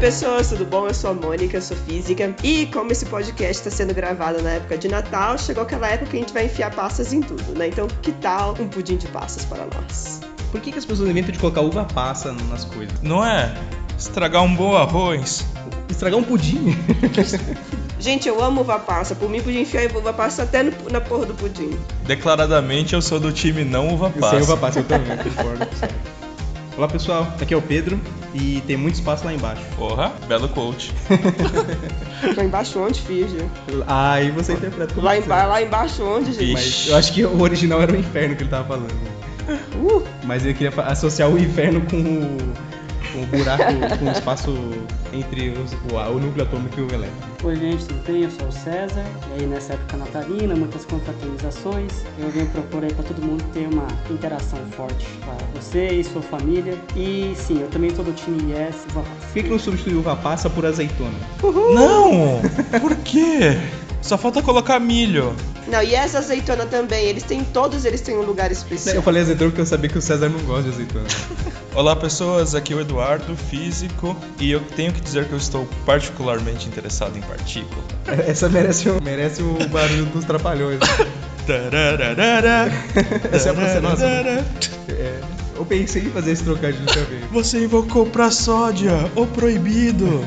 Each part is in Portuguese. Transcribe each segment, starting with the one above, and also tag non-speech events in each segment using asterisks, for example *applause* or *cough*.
pessoas, tudo bom? Eu sou a Mônica, eu sou física. E como esse podcast está sendo gravado na época de Natal, chegou aquela época que a gente vai enfiar passas em tudo, né? Então, que tal um pudim de passas para nós? Por que, que as pessoas inventam de colocar uva passa nas coisas? Não é? Estragar um bom arroz. Estragar um pudim? *laughs* Gente, eu amo uva passa. Por mim, podia enfiar uva passa até no, na porra do pudim. Declaradamente, eu sou do time não uva passa. Sem uva passa, eu também, *laughs* concordo. Olá pessoal, aqui é o Pedro e tem muito espaço lá embaixo. Porra, belo coach. *laughs* lá embaixo onde, filho? Ah, aí você interpreta como lá, emba lá embaixo onde, gente? Mas eu acho que o original era o inferno que ele tava falando. Uh. Mas eu queria associar o inferno com o um buraco com um espaço entre os, o, o, núcleo atômico e o elétron. Oi, gente, tudo bem? Eu sou o César. E aí, nessa época natalina, muitas confraternizações, eu venho propor aí para todo mundo ter uma interação forte para você e sua família. E sim, eu também sou do time Yes Uva Passa. Por que, que não substituiu uva passa por azeitona? Uhul. Não! Por quê? Só falta colocar milho. Não, e essa azeitona também, eles têm todos eles têm um lugar especial. Eu falei azeitona porque eu sabia que o César não gosta de azeitona. *laughs* Olá pessoas, aqui é o Eduardo, físico, e eu tenho que dizer que eu estou particularmente interessado em partícula. *laughs* Essa merece, merece o barulho dos trapalhões. *laughs* Essa é a próxima nossa. É, eu pensei em fazer esse trocadilho também. Você invocou pra sódia, o proibido.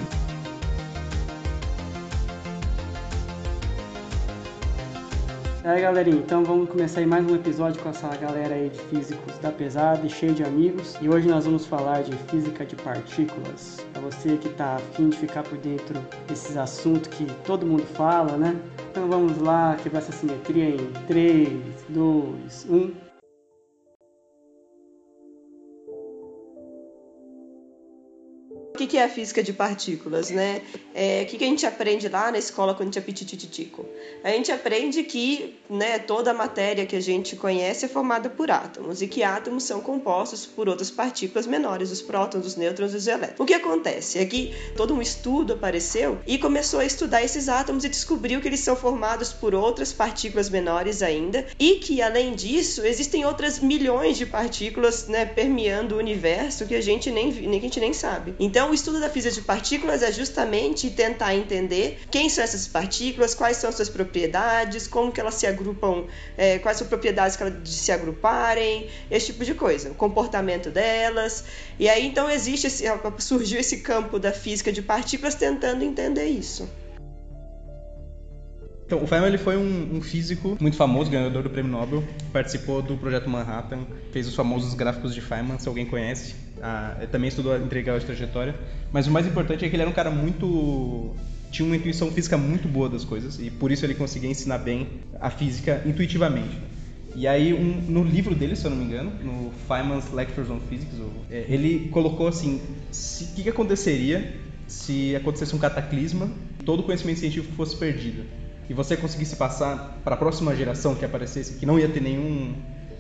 Aí, galerinha, então vamos começar aí mais um episódio com essa galera aí de físicos da pesada e cheio de amigos. E hoje nós vamos falar de física de partículas. Para você que tá afim de ficar por dentro desses assuntos que todo mundo fala, né? Então vamos lá quebrar essa simetria em 3, 2, 1. Que é a física de partículas, né? É, o que a gente aprende lá na escola quando a gente é pitititico? A gente aprende que né, toda a matéria que a gente conhece é formada por átomos e que átomos são compostos por outras partículas menores, os prótons, os nêutrons e os elétrons. O que acontece é que todo um estudo apareceu e começou a estudar esses átomos e descobriu que eles são formados por outras partículas menores ainda e que, além disso, existem outras milhões de partículas né, permeando o universo que a gente nem, que a gente nem sabe. Então, o estudo da física de partículas é justamente tentar entender quem são essas partículas, quais são suas propriedades, como que elas se agrupam, é, quais são as propriedades que elas de se agruparem, esse tipo de coisa, o comportamento delas. E aí, então, existe esse, surgiu esse campo da física de partículas tentando entender isso. Então, o Feynman ele foi um, um, físico muito famoso, ganhador do prêmio Nobel, participou do projeto Manhattan, fez os famosos gráficos de Feynman, se alguém conhece. Ah, também estudou integral de trajetória. Mas o mais importante é que ele era um cara muito. tinha uma intuição física muito boa das coisas e por isso ele conseguia ensinar bem a física intuitivamente. E aí, um, no livro dele, se eu não me engano, no Feynman's Lectures on Physics, é, ele colocou assim: o que, que aconteceria se acontecesse um cataclisma e todo o conhecimento científico fosse perdido? E você conseguisse passar para a próxima geração que aparecesse, que não ia ter nenhum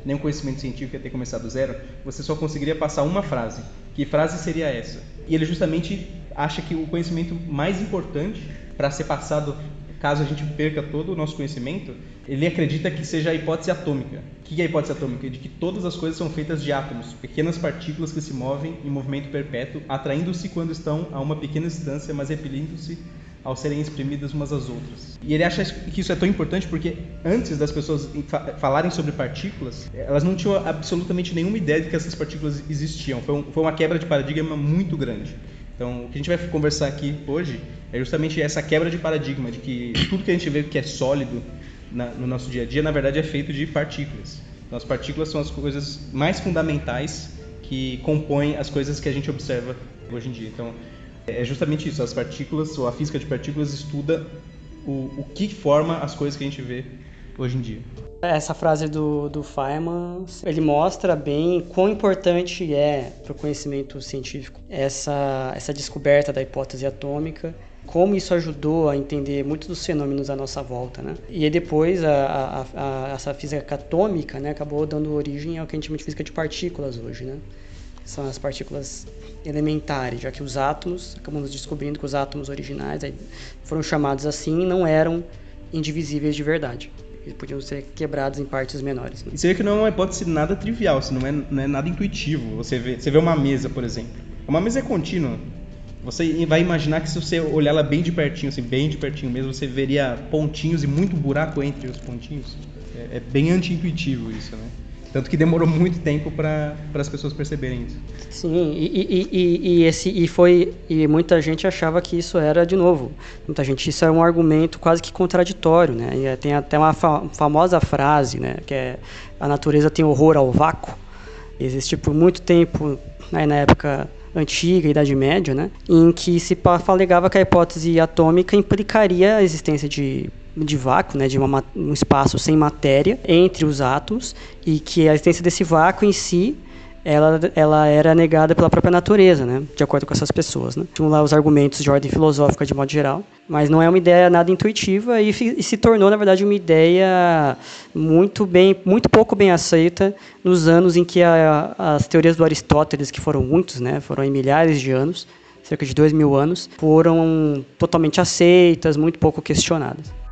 nenhum conhecimento científico ia ter começado do zero, você só conseguiria passar uma frase. Que frase seria essa? E ele justamente acha que o conhecimento mais importante para ser passado, caso a gente perca todo o nosso conhecimento, ele acredita que seja a hipótese atômica. O que é a hipótese atômica? De que todas as coisas são feitas de átomos, pequenas partículas que se movem em movimento perpétuo, atraindo-se quando estão a uma pequena distância, mas repelindo-se ao serem exprimidas umas às outras. E ele acha que isso é tão importante porque antes das pessoas falarem sobre partículas, elas não tinham absolutamente nenhuma ideia de que essas partículas existiam. Foi, um, foi uma quebra de paradigma muito grande. Então, o que a gente vai conversar aqui hoje é justamente essa quebra de paradigma de que tudo que a gente vê que é sólido na, no nosso dia a dia, na verdade, é feito de partículas. Então, as partículas são as coisas mais fundamentais que compõem as coisas que a gente observa hoje em dia. Então, é justamente isso. As partículas, ou a física de partículas, estuda o, o que forma as coisas que a gente vê hoje em dia. Essa frase do, do Feynman, ele mostra bem quão importante é para o conhecimento científico essa, essa descoberta da hipótese atômica, como isso ajudou a entender muitos dos fenômenos à nossa volta, né? E depois a, a, a, essa física atômica, né, acabou dando origem ao que a gente chama de física de partículas hoje, né? São as partículas elementares, já que os átomos, acabamos descobrindo que os átomos originais foram chamados assim não eram indivisíveis de verdade. Eles podiam ser quebrados em partes menores. Né? E você vê que não é uma hipótese nada trivial, isso não é, não é nada intuitivo. Você vê, você vê uma mesa, por exemplo. Uma mesa é contínua. Você vai imaginar que se você olhar ela bem de pertinho, assim, bem de pertinho mesmo, você veria pontinhos e muito buraco entre os pontinhos. É, é bem anti-intuitivo isso, né? Tanto que demorou muito tempo para as pessoas perceberem isso. Sim, e, e, e, e, esse, e foi e muita gente achava que isso era de novo. Muita gente isso é um argumento quase que contraditório, né? E tem até uma fa famosa frase, né? Que é a natureza tem horror ao vácuo. Existe por muito tempo, né, na época antiga, Idade Média, né, em que se alegava que a hipótese atômica implicaria a existência de de vácuo, né, de uma, um espaço sem matéria entre os átomos e que a existência desse vácuo em si ela, ela era negada pela própria natureza, né, de acordo com essas pessoas. Né. Tinham lá os argumentos de ordem filosófica de modo geral, mas não é uma ideia nada intuitiva e, e, se tornou, na verdade, uma ideia muito bem, muito pouco bem aceita nos anos em que a, as teorias do Aristóteles, que foram muitos, né, foram em milhares de anos, cerca de dois mil anos, foram totalmente aceitas, muito pouco questionadas.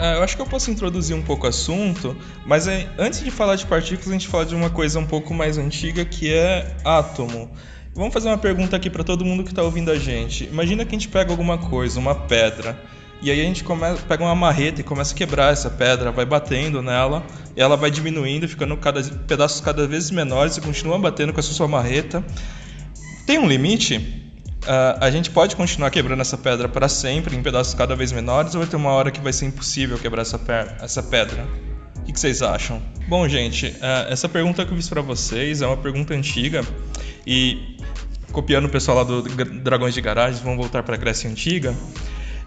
É, eu acho que eu posso introduzir um pouco o assunto, mas é, antes de falar de partículas, a gente fala de uma coisa um pouco mais antiga que é átomo. Vamos fazer uma pergunta aqui para todo mundo que está ouvindo a gente. Imagina que a gente pega alguma coisa, uma pedra, e aí a gente pega uma marreta e começa a quebrar essa pedra, vai batendo nela, e ela vai diminuindo, ficando cada, pedaços cada vez menores, e continua batendo com essa sua marreta. Tem um limite? Uh, a gente pode continuar quebrando essa pedra para sempre, em pedaços cada vez menores, ou vai ter uma hora que vai ser impossível quebrar essa, essa pedra? O que, que, vocês acham? Bom, gente, uh, essa pergunta que eu fiz para vocês é uma pergunta antiga e, copiando o pessoal lá do Dragões de Garagem, vamos voltar para a Grécia Antiga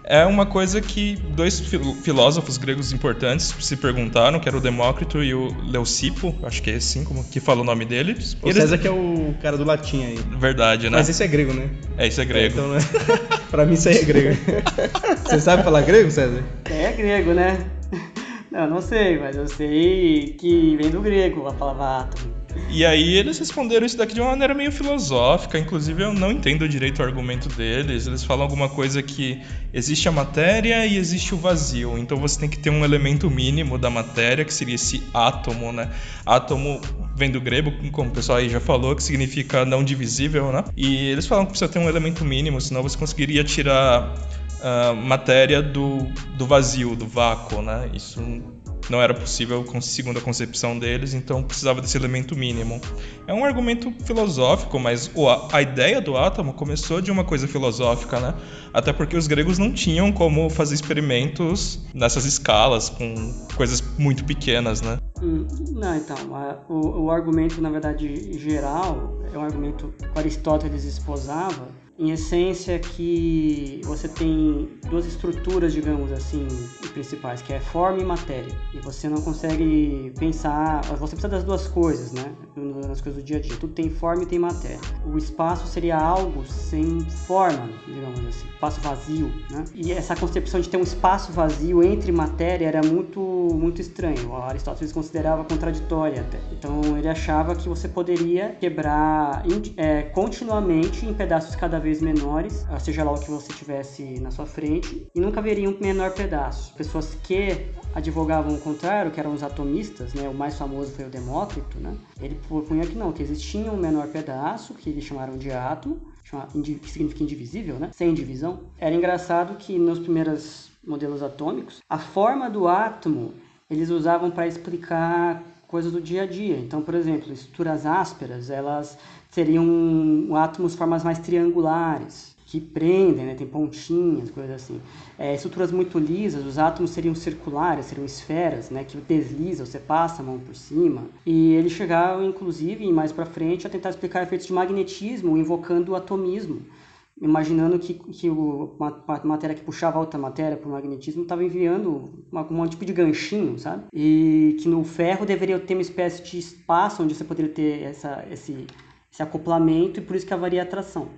é uma coisa que dois filósofos gregos importantes se perguntaram, que era o Demócrito e o Leucipo, acho que é assim como que fala o nome deles. O Eles... César que é o cara do latim aí. Verdade, né? Mas isso é grego, né? É, isso é grego. É, então, né? *laughs* pra mim isso aí é grego. *laughs* Você sabe falar grego, César? É grego, né? Não, não sei, mas eu sei que vem do grego a palavra átomo. E aí eles responderam isso daqui de uma maneira meio filosófica, inclusive eu não entendo direito o argumento deles. Eles falam alguma coisa que existe a matéria e existe o vazio, então você tem que ter um elemento mínimo da matéria, que seria esse átomo, né? Átomo vem do grego, como o pessoal aí já falou, que significa não divisível, né? E eles falam que precisa ter um elemento mínimo, senão você conseguiria tirar uh, matéria do, do vazio, do vácuo, né? Isso não era possível segundo a concepção deles, então precisava desse elemento mínimo. É um argumento filosófico, mas a ideia do átomo começou de uma coisa filosófica, né? Até porque os gregos não tinham como fazer experimentos nessas escalas, com coisas muito pequenas, né? Hum, não, então, o, o argumento, na verdade, geral, é um argumento que Aristóteles esposava, em essência que você tem duas estruturas, digamos assim, principais, que é forma e matéria. E você não consegue pensar, você precisa das duas coisas, né? Nas coisas do dia a dia. Tudo tem forma e tem matéria. O espaço seria algo sem forma, digamos assim, espaço vazio, né? E essa concepção de ter um espaço vazio entre matéria era muito muito estranho. O Aristóteles considerava contraditória até. Então ele achava que você poderia quebrar é, continuamente em pedaços cada vez menores, seja lá o que você tivesse na sua frente, e nunca haveria um menor pedaço. Pessoas que advogavam o contrário, que eram os atomistas, né? o mais famoso foi o Demócrito, né? ele propunha que não, que existia um menor pedaço, que eles chamaram de átomo, que significa indivisível, né? sem divisão. Era engraçado que nos primeiros modelos atômicos, a forma do átomo eles usavam para explicar coisas do dia a dia. Então, por exemplo, estruturas ásperas, elas seriam átomos formas mais triangulares, que prendem, né? tem pontinhas, coisas assim. É, estruturas muito lisas, os átomos seriam circulares, seriam esferas, né? que deslizam, você passa a mão por cima. E ele chegava, inclusive, mais para frente, a tentar explicar efeitos de magnetismo, invocando o atomismo imaginando que, que o, matéria que puxava a outra matéria o magnetismo estava enviando uma, um tipo de ganchinho, sabe? E que no ferro deveria ter uma espécie de espaço onde você poderia ter essa, esse, esse acoplamento e por isso que haveria atração.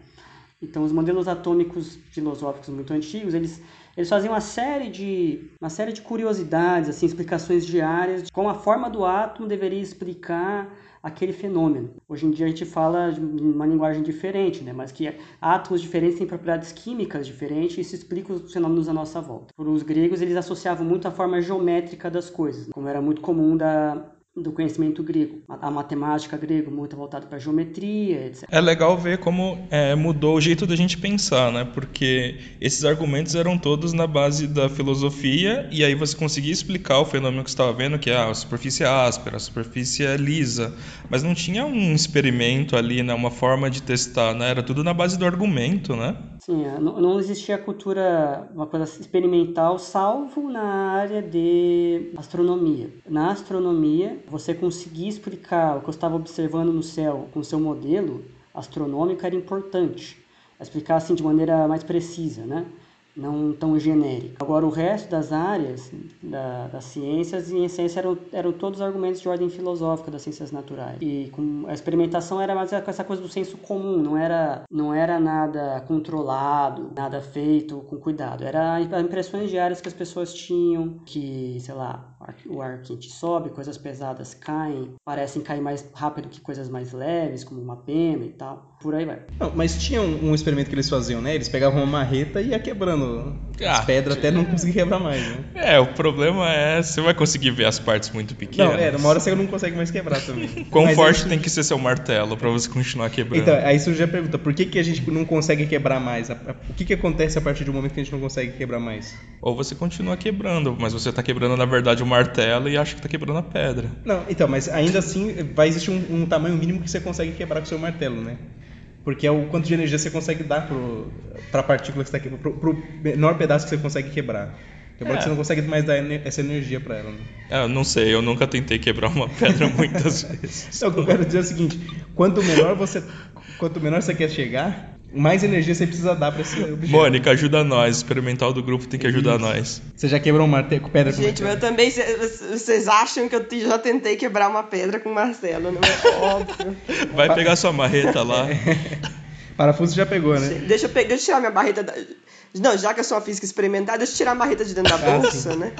Então, os modelos atômicos filosóficos muito antigos, eles, eles faziam uma série de uma série de curiosidades, assim, explicações diárias de como a forma do átomo deveria explicar aquele fenômeno. Hoje em dia a gente fala uma linguagem diferente, né? mas que átomos diferentes têm propriedades químicas diferentes e isso explica os fenômenos à nossa volta. Para os gregos, eles associavam muito a forma geométrica das coisas, como era muito comum da, do conhecimento grego. A, matemática grega muito voltada para geometria, etc. É legal ver como é, mudou o jeito da gente pensar, né? Porque esses argumentos eram todos na base da filosofia e aí você conseguia explicar o fenômeno que você estava vendo, que é a superfície é áspera, a superfície é lisa, mas não tinha um experimento ali, né? Uma forma de testar, né? Era tudo na base do argumento, né? Sim, é, não existia cultura, uma coisa experimental, salvo na área de astronomia. Na astronomia, você conseguir explicar o que eu estava observando no céu com seu modelo astronômico era importante. Explicar assim de maneira mais precisa, né? não tão genérica. Agora, o resto das áreas da, das ciências, em essência, eram, eram todos argumentos de ordem filosófica das ciências naturais. E com, a experimentação era mais essa coisa do senso comum, não era, não era nada controlado, nada feito com cuidado. Era impressões diárias que as pessoas tinham, que, sei lá, o ar quente sobe, coisas pesadas caem, parecem cair mais rápido que coisas mais leves, como uma pena e tal. Por aí vai. Não, mas tinha um, um, experimento que eles faziam, né? Eles pegavam uma marreta e ia quebrando ah, as pedras até não conseguir quebrar mais, né? É, o problema é você vai conseguir ver as partes muito pequenas. Não, é, uma hora você não consegue mais quebrar também. *laughs* Quão mas forte tem que ser seu martelo para você continuar quebrando? Então, aí surge a pergunta, por que, que a gente não consegue quebrar mais? O que, que acontece a partir do momento que a gente não consegue quebrar mais? Ou você continua quebrando, mas você tá quebrando, na verdade, o martelo e acha que tá quebrando a pedra. Não, então, mas ainda assim vai existir um, um tamanho mínimo que você consegue quebrar com o seu martelo, né? Porque é o quanto de energia você consegue dar para a partícula que está aqui, para o menor pedaço que você consegue quebrar. Quebrar é. que você não consegue mais dar essa energia para ela. Né? É, não sei, eu nunca tentei quebrar uma pedra muitas *laughs* vezes. Então, o que eu quero dizer é o seguinte: quanto menor você, quanto menor você quer chegar, mais energia você precisa dar para esse objeto. Mônica, ajuda nós. O experimental do grupo tem que ajudar Isso. nós. Você já quebrou um martelo com pedra Gente, com eu também. Vocês acham que eu já tentei quebrar uma pedra com martelo, não é *laughs* óbvio. Vai pegar sua marreta lá. *laughs* Parafuso já pegou, né? Deixa eu, deixa eu tirar minha marreta. Da... Não, já que eu sou uma física experimentada, deixa eu tirar a marreta de dentro da ah, bolsa, ah, né?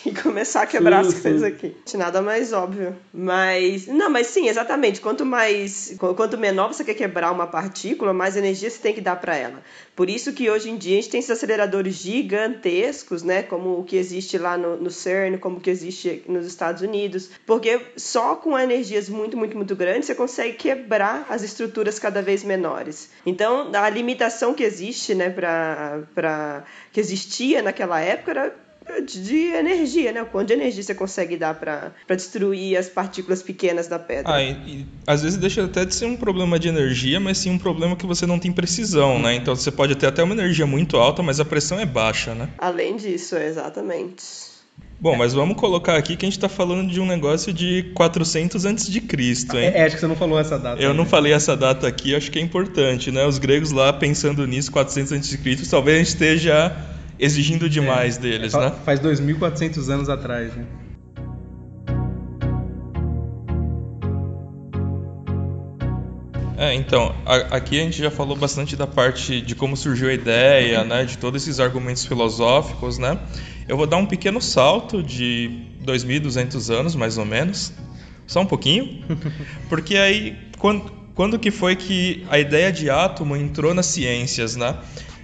*laughs* e começar a quebrar sim, as coisas aqui. Nada mais óbvio. Mas. Não, mas sim, exatamente. Quanto mais. Quanto menor você quer quebrar uma partícula, mais energia você tem que dar para ela. Por isso que hoje em dia a gente tem esses aceleradores gigantescos, né? Como o que existe lá no, no CERN, como o que existe nos Estados Unidos. Porque só com energias muito, muito, muito grandes você consegue quebrar as estruturas cada vez menores. Então, a limitação que existe, né, pra, pra, que existia naquela época era de energia, né? O quanto de energia você consegue dar para destruir as partículas pequenas da pedra. Ah, e, e, às vezes deixa até de ser um problema de energia, mas sim um problema que você não tem precisão, né? Então você pode ter até uma energia muito alta, mas a pressão é baixa, né? Além disso, exatamente. Bom, mas vamos colocar aqui que a gente está falando de um negócio de 400 antes de Cristo, hein? É, é, acho que você não falou essa data. Eu né? não falei essa data aqui, acho que é importante, né? Os gregos lá pensando nisso, 400 antes de Cristo, talvez a gente esteja exigindo demais é, deles, é, né? Faz 2.400 anos atrás, né? É, então, a, aqui a gente já falou bastante da parte de como surgiu a ideia, né, de todos esses argumentos filosóficos, né? Eu vou dar um pequeno salto de 2.200 anos, mais ou menos, só um pouquinho, *laughs* porque aí, quando, quando que foi que a ideia de átomo entrou nas ciências, né?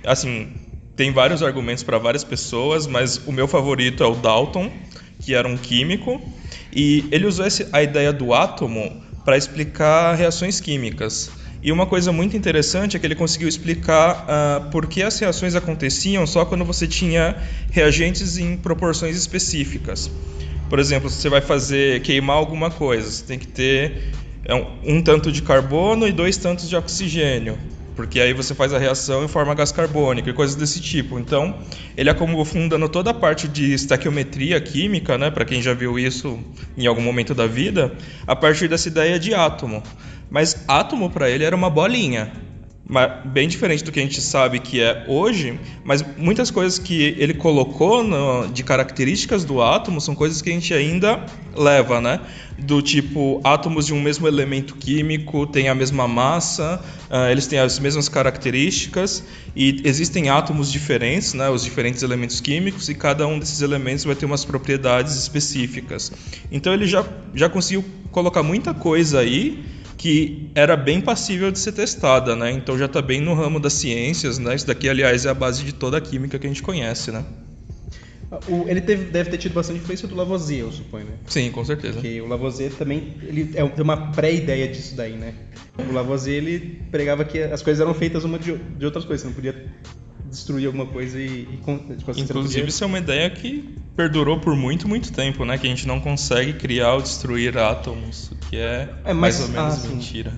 Assim, tem vários argumentos para várias pessoas, mas o meu favorito é o Dalton, que era um químico, e ele usou a ideia do átomo para explicar reações químicas. E uma coisa muito interessante é que ele conseguiu explicar uh, por que as reações aconteciam só quando você tinha reagentes em proporções específicas. Por exemplo, se você vai fazer queimar alguma coisa, você tem que ter é, um, um tanto de carbono e dois tantos de oxigênio porque aí você faz a reação e forma gás carbônico e coisas desse tipo. Então, ele acabou fundando toda a parte de estequiometria química, né, para quem já viu isso em algum momento da vida, a partir dessa ideia de átomo. Mas átomo para ele era uma bolinha bem diferente do que a gente sabe que é hoje, mas muitas coisas que ele colocou no, de características do átomo são coisas que a gente ainda leva, né? Do tipo, átomos de um mesmo elemento químico têm a mesma massa, uh, eles têm as mesmas características, e existem átomos diferentes, né? Os diferentes elementos químicos, e cada um desses elementos vai ter umas propriedades específicas. Então ele já, já conseguiu colocar muita coisa aí que era bem passível de ser testada, né? Então já está bem no ramo das ciências, né? Isso daqui, aliás, é a base de toda a química que a gente conhece, né? O- ele teve- deve ter tido bastante influência do Lavoisier, eu suponho, né? Sim, com certeza. Porque o Lavoisier também ele é, uma pré-ideia disso daí, né? O Lavoisier ele pregava que as coisas eram feitas uma de, de outras coisas, você não podia destruir alguma coisa e, e tipo assim, Inclusive, isso é uma ideia que perdurou por muito, muito tempo, né? Que a gente não consegue criar ou destruir átomos, que é, É, mais ou menos ah, mentira.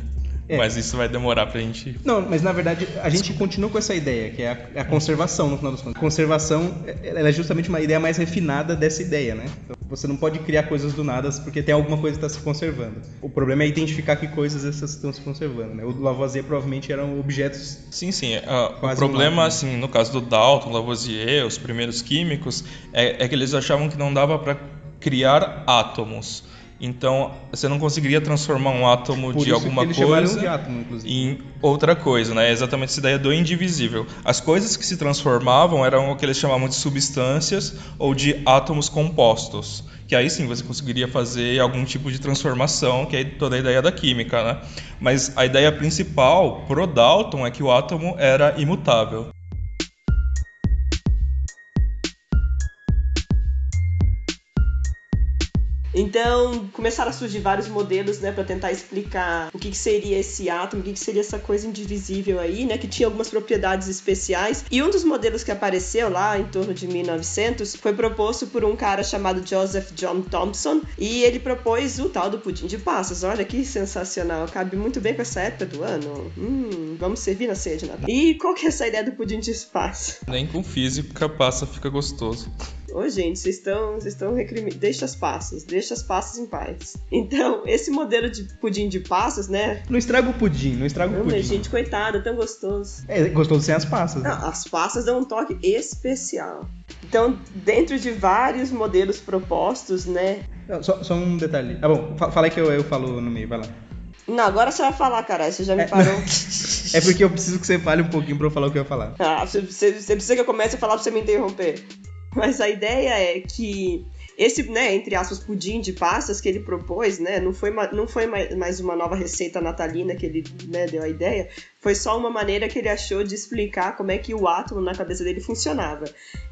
É. Mas isso vai demorar pra gente. Não, mas na verdade a gente continua com essa ideia, que é a, a conservação no final das contas. Conservação é- ela é justamente uma ideia mais refinada dessa ideia, né? Então, você não pode criar coisas do nada porque tem alguma coisa que está se conservando. O problema é identificar que coisas essas estão se conservando, né? O Lavoisier provavelmente eram objetos Sim, sim. ah, o problema, um assim, no caso do Dalton, Lavoisier, os primeiros químicos, é, é que eles achavam que não dava para criar átomos. Então, você não conseguiria transformar um átomo por de alguma coisa de átomo, em outra coisa, né? É exatamente essa ideia do indivisível. As coisas que se transformavam eram o que eles chamavam de substâncias ou de átomos compostos. Que aí sim você conseguiria fazer algum tipo de transformação, que é toda a ideia da química, né? Mas a ideia principal pro Dalton é que o átomo era imutável. Então, começaram a surgir vários modelos, né, para tentar explicar o que, que seria esse átomo, o que, que seria essa coisa indivisível aí, né, que tinha algumas propriedades especiais. E um dos modelos que apareceu lá em torno de 1900 foi proposto por um cara chamado Joseph John Thompson, e ele propôs o tal do pudim de passas. Olha que sensacional, cabe muito bem com essa época do ano. Hum, vamos servir na ceia de Natal. E qual que é essa ideia do pudim de passas? Nem com física passa, fica gostoso. Ô, gente, vocês estão, vocês estão recriminando. Deixa as passas, deixa as passas em paz. Então, esse modelo de pudim de passas, né? Não estraga o pudim, não estraga o Não, pudim. mas, gente, coitado, tão gostoso. É gostoso sem as passas. né? Não, as passas dão um toque especial. Então, dentro de vários modelos propostos, né? Só, só um detalhe. Ah, bom, fa- fala aí que eu, eu falo no meio, vai lá. Não, agora você vai falar, caralho, você já me parou. *laughs* É porque eu preciso que você fale um pouquinho pra eu falar o que eu ia falar. Ah, você, você- você precisa que eu comece a falar pra você me interromper. Mas a ideia é que esse, né, entre aspas, pudim de passas que ele propôs, né, não foi, não foi mai- mais uma nova receita natalina que ele né, deu a ideia, foi só uma maneira que ele achou de explicar como é que o átomo na cabeça dele funcionava.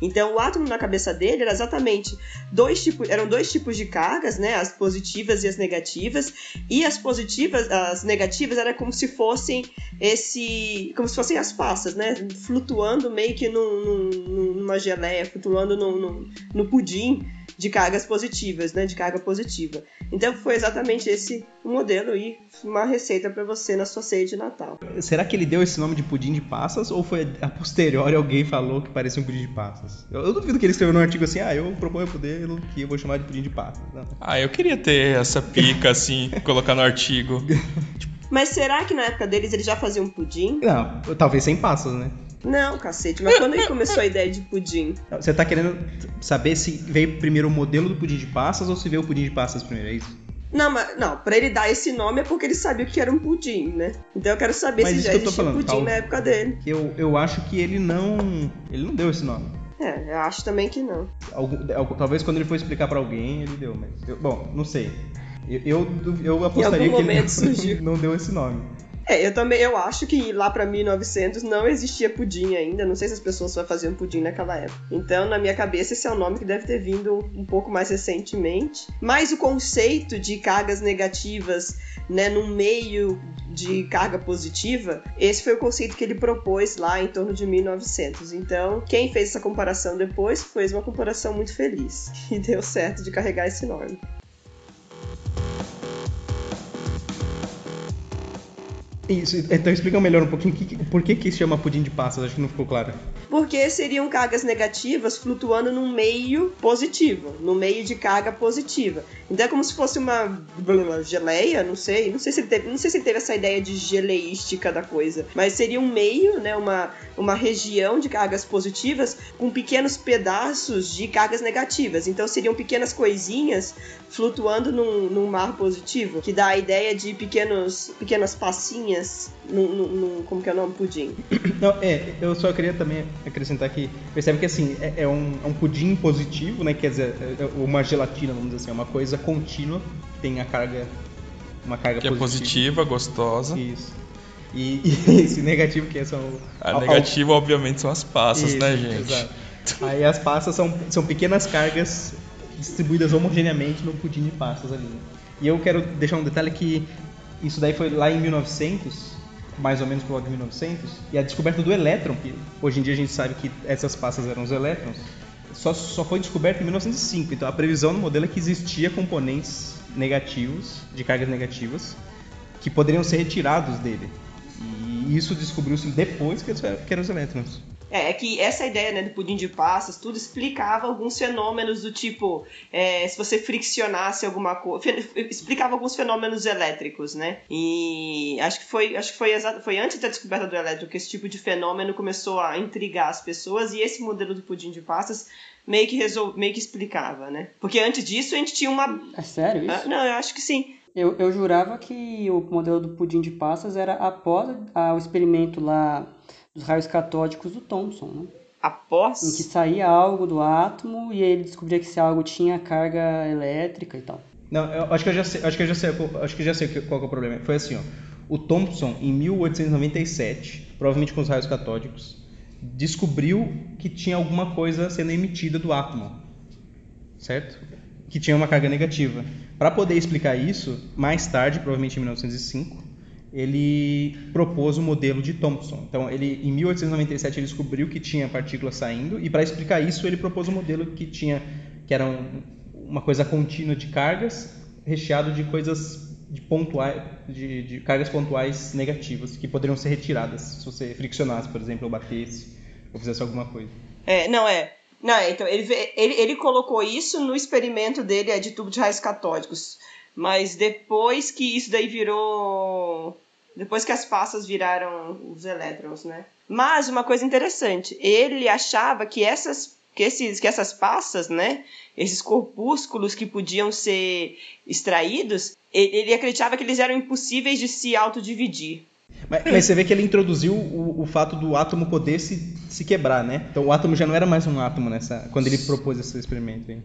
Então, o átomo na cabeça dele era exatamente dois tipos, eram dois tipos de cargas, né, as positivas e as negativas, e as positivas, as negativas era como se fossem esse, como se fossem as passas, né, flutuando meio que num, num- numa geleia, flutuando no, no, no pudim de cargas positivas, né, de carga positiva. Então foi exatamente esse o modelo e uma receita para você na sua ceia de Natal. Será que ele deu esse nome de pudim de passas ou foi a posteriori alguém falou que parecia um pudim de passas? Eu, eu duvido que ele escreveu num artigo assim, ah, eu proponho o modelo que eu vou chamar de pudim de passas. Não. Ah, eu queria ter essa pica assim, *laughs* colocar no artigo. *laughs* Mas será que na época deles eles já faziam pudim? Não, talvez sem passas, né? Não, cacete. Mas quando ele começou a ideia de pudim? Você tá querendo saber se veio primeiro o modelo do pudim de passas ou se veio o pudim de passas primeiro, é isso? Não, mas não, para ele dar esse nome é porque ele sabia que era um pudim, né? Então eu quero saber Mas se já existia falando, pudim tal- na época dele. Eu, eu acho que ele não. Ele não deu esse nome. É, eu acho também que não. Algum- algum- talvez quando ele for explicar pra alguém, ele deu, mas. eu- bom, não sei. Eu, eu, eu apostaria algum que ele não, *laughs* não deu esse nome. É, eu também, eu acho que lá pra 1900 não existia pudim ainda. Não sei se as pessoas só faziam pudim naquela época. Então, na minha cabeça, esse é um nome que deve ter vindo um pouco mais recentemente. Mas o conceito de cargas negativas, né, no meio de carga positiva, esse foi o conceito que ele propôs lá em torno de 1900. Então, quem fez essa comparação depois fez uma comparação muito feliz. *laughs* E deu certo de carregar esse nome. Isso, então explica melhor um pouquinho que- por que que se chama pudim de passas, acho que não ficou claro. Porque seriam cargas negativas flutuando num meio positivo, no meio de carga positiva. Então é como se fosse uma, geleia, não sei, não sei se teve, não sei se teve essa ideia de geleística da coisa, mas seria um meio, né, uma, uma região de cargas positivas com pequenos pedaços de cargas negativas. Então seriam pequenas coisinhas flutuando num, num mar positivo, que dá a ideia de pequenos, pequenas passinhas num- num- como que é o nome? Pudim. *coughs* Não, é, eu só queria também acrescentar que percebe que assim, é, é um, é um pudim positivo, né? Quer dizer, é- é uma gelatina, vamos dizer assim, é uma coisa contínua, tem a carga. Uma carga Que é positiva, gostosa. Isso. E, *laughs* e esse negativo que é só o. A ao- negativa, obviamente, são as passas, Isso, né, gente? exato. *laughs* Aí as passas são, são pequenas cargas distribuídas homogeneamente no pudim de passas ali. E eu quero deixar um detalhe que isso daí foi lá em 1900, mais ou menos por volta de 1900, e a descoberta do elétron, que hoje em dia a gente sabe que essas passas eram os elétrons, só, só foi descoberta em 1905. Então a previsão no modelo é que existia componentes negativos, de cargas negativas, que poderiam ser retirados dele. E isso descobriu-se depois que eram os elétrons. É, é que essa ideia né, do pudim de passas, tudo explicava alguns fenômenos do tipo, é, se você friccionasse alguma coisa, explicava alguns fenômenos elétricos, né? E acho que foi, acho que foi, exato, foi antes da descoberta do elétrico que esse tipo de fenômeno começou a intrigar as pessoas e esse modelo do pudim de passas meio que resol... meio que explicava, né? Porque antes disso a gente tinha uma. É sério isso? Ah, não, eu acho que sim. Eu, eu jurava que o modelo do pudim de passas era após o experimento lá dos raios catódicos do Thomson, né? Após? Em que saía algo do átomo e ele descobria que esse algo tinha carga elétrica e tal. Não, eu acho que eu já sei, acho que eu já sei, acho que já sei qual é o problema. Foi assim, ó. O Thomson em 1897, provavelmente com os raios catódicos, descobriu que tinha alguma coisa sendo emitida do átomo. Certo? Que tinha uma carga negativa. Para poder explicar isso, mais tarde, provavelmente em 1905, ele propôs o modelo de Thomson. Então, ele em 1897 ele descobriu que tinha partículas saindo e para explicar isso ele propôs um modelo que tinha que era um, uma coisa contínua de cargas recheado de coisas de pontuais de, de, cargas pontuais negativas que poderiam ser retiradas se você friccionasse, por exemplo, ou batesse ou fizesse alguma coisa. É, não é. Não, é, então ele, ele, ele colocou isso no experimento dele é de tubo de raios catódicos. Mas depois que isso daí virou depois que as passas viraram os elétrons, né? Mas uma coisa interessante, ele achava que essas que, esses, que essas passas, né, esses corpúsculos que podiam ser extraídos, ele, ele acreditava que eles eram impossíveis de se autodividir. Mas, mas você vê que ele introduziu o, o fato do átomo poder se, se quebrar, né? Então o átomo já não era mais um átomo nessa quando ele propôs esse experimento. Aí.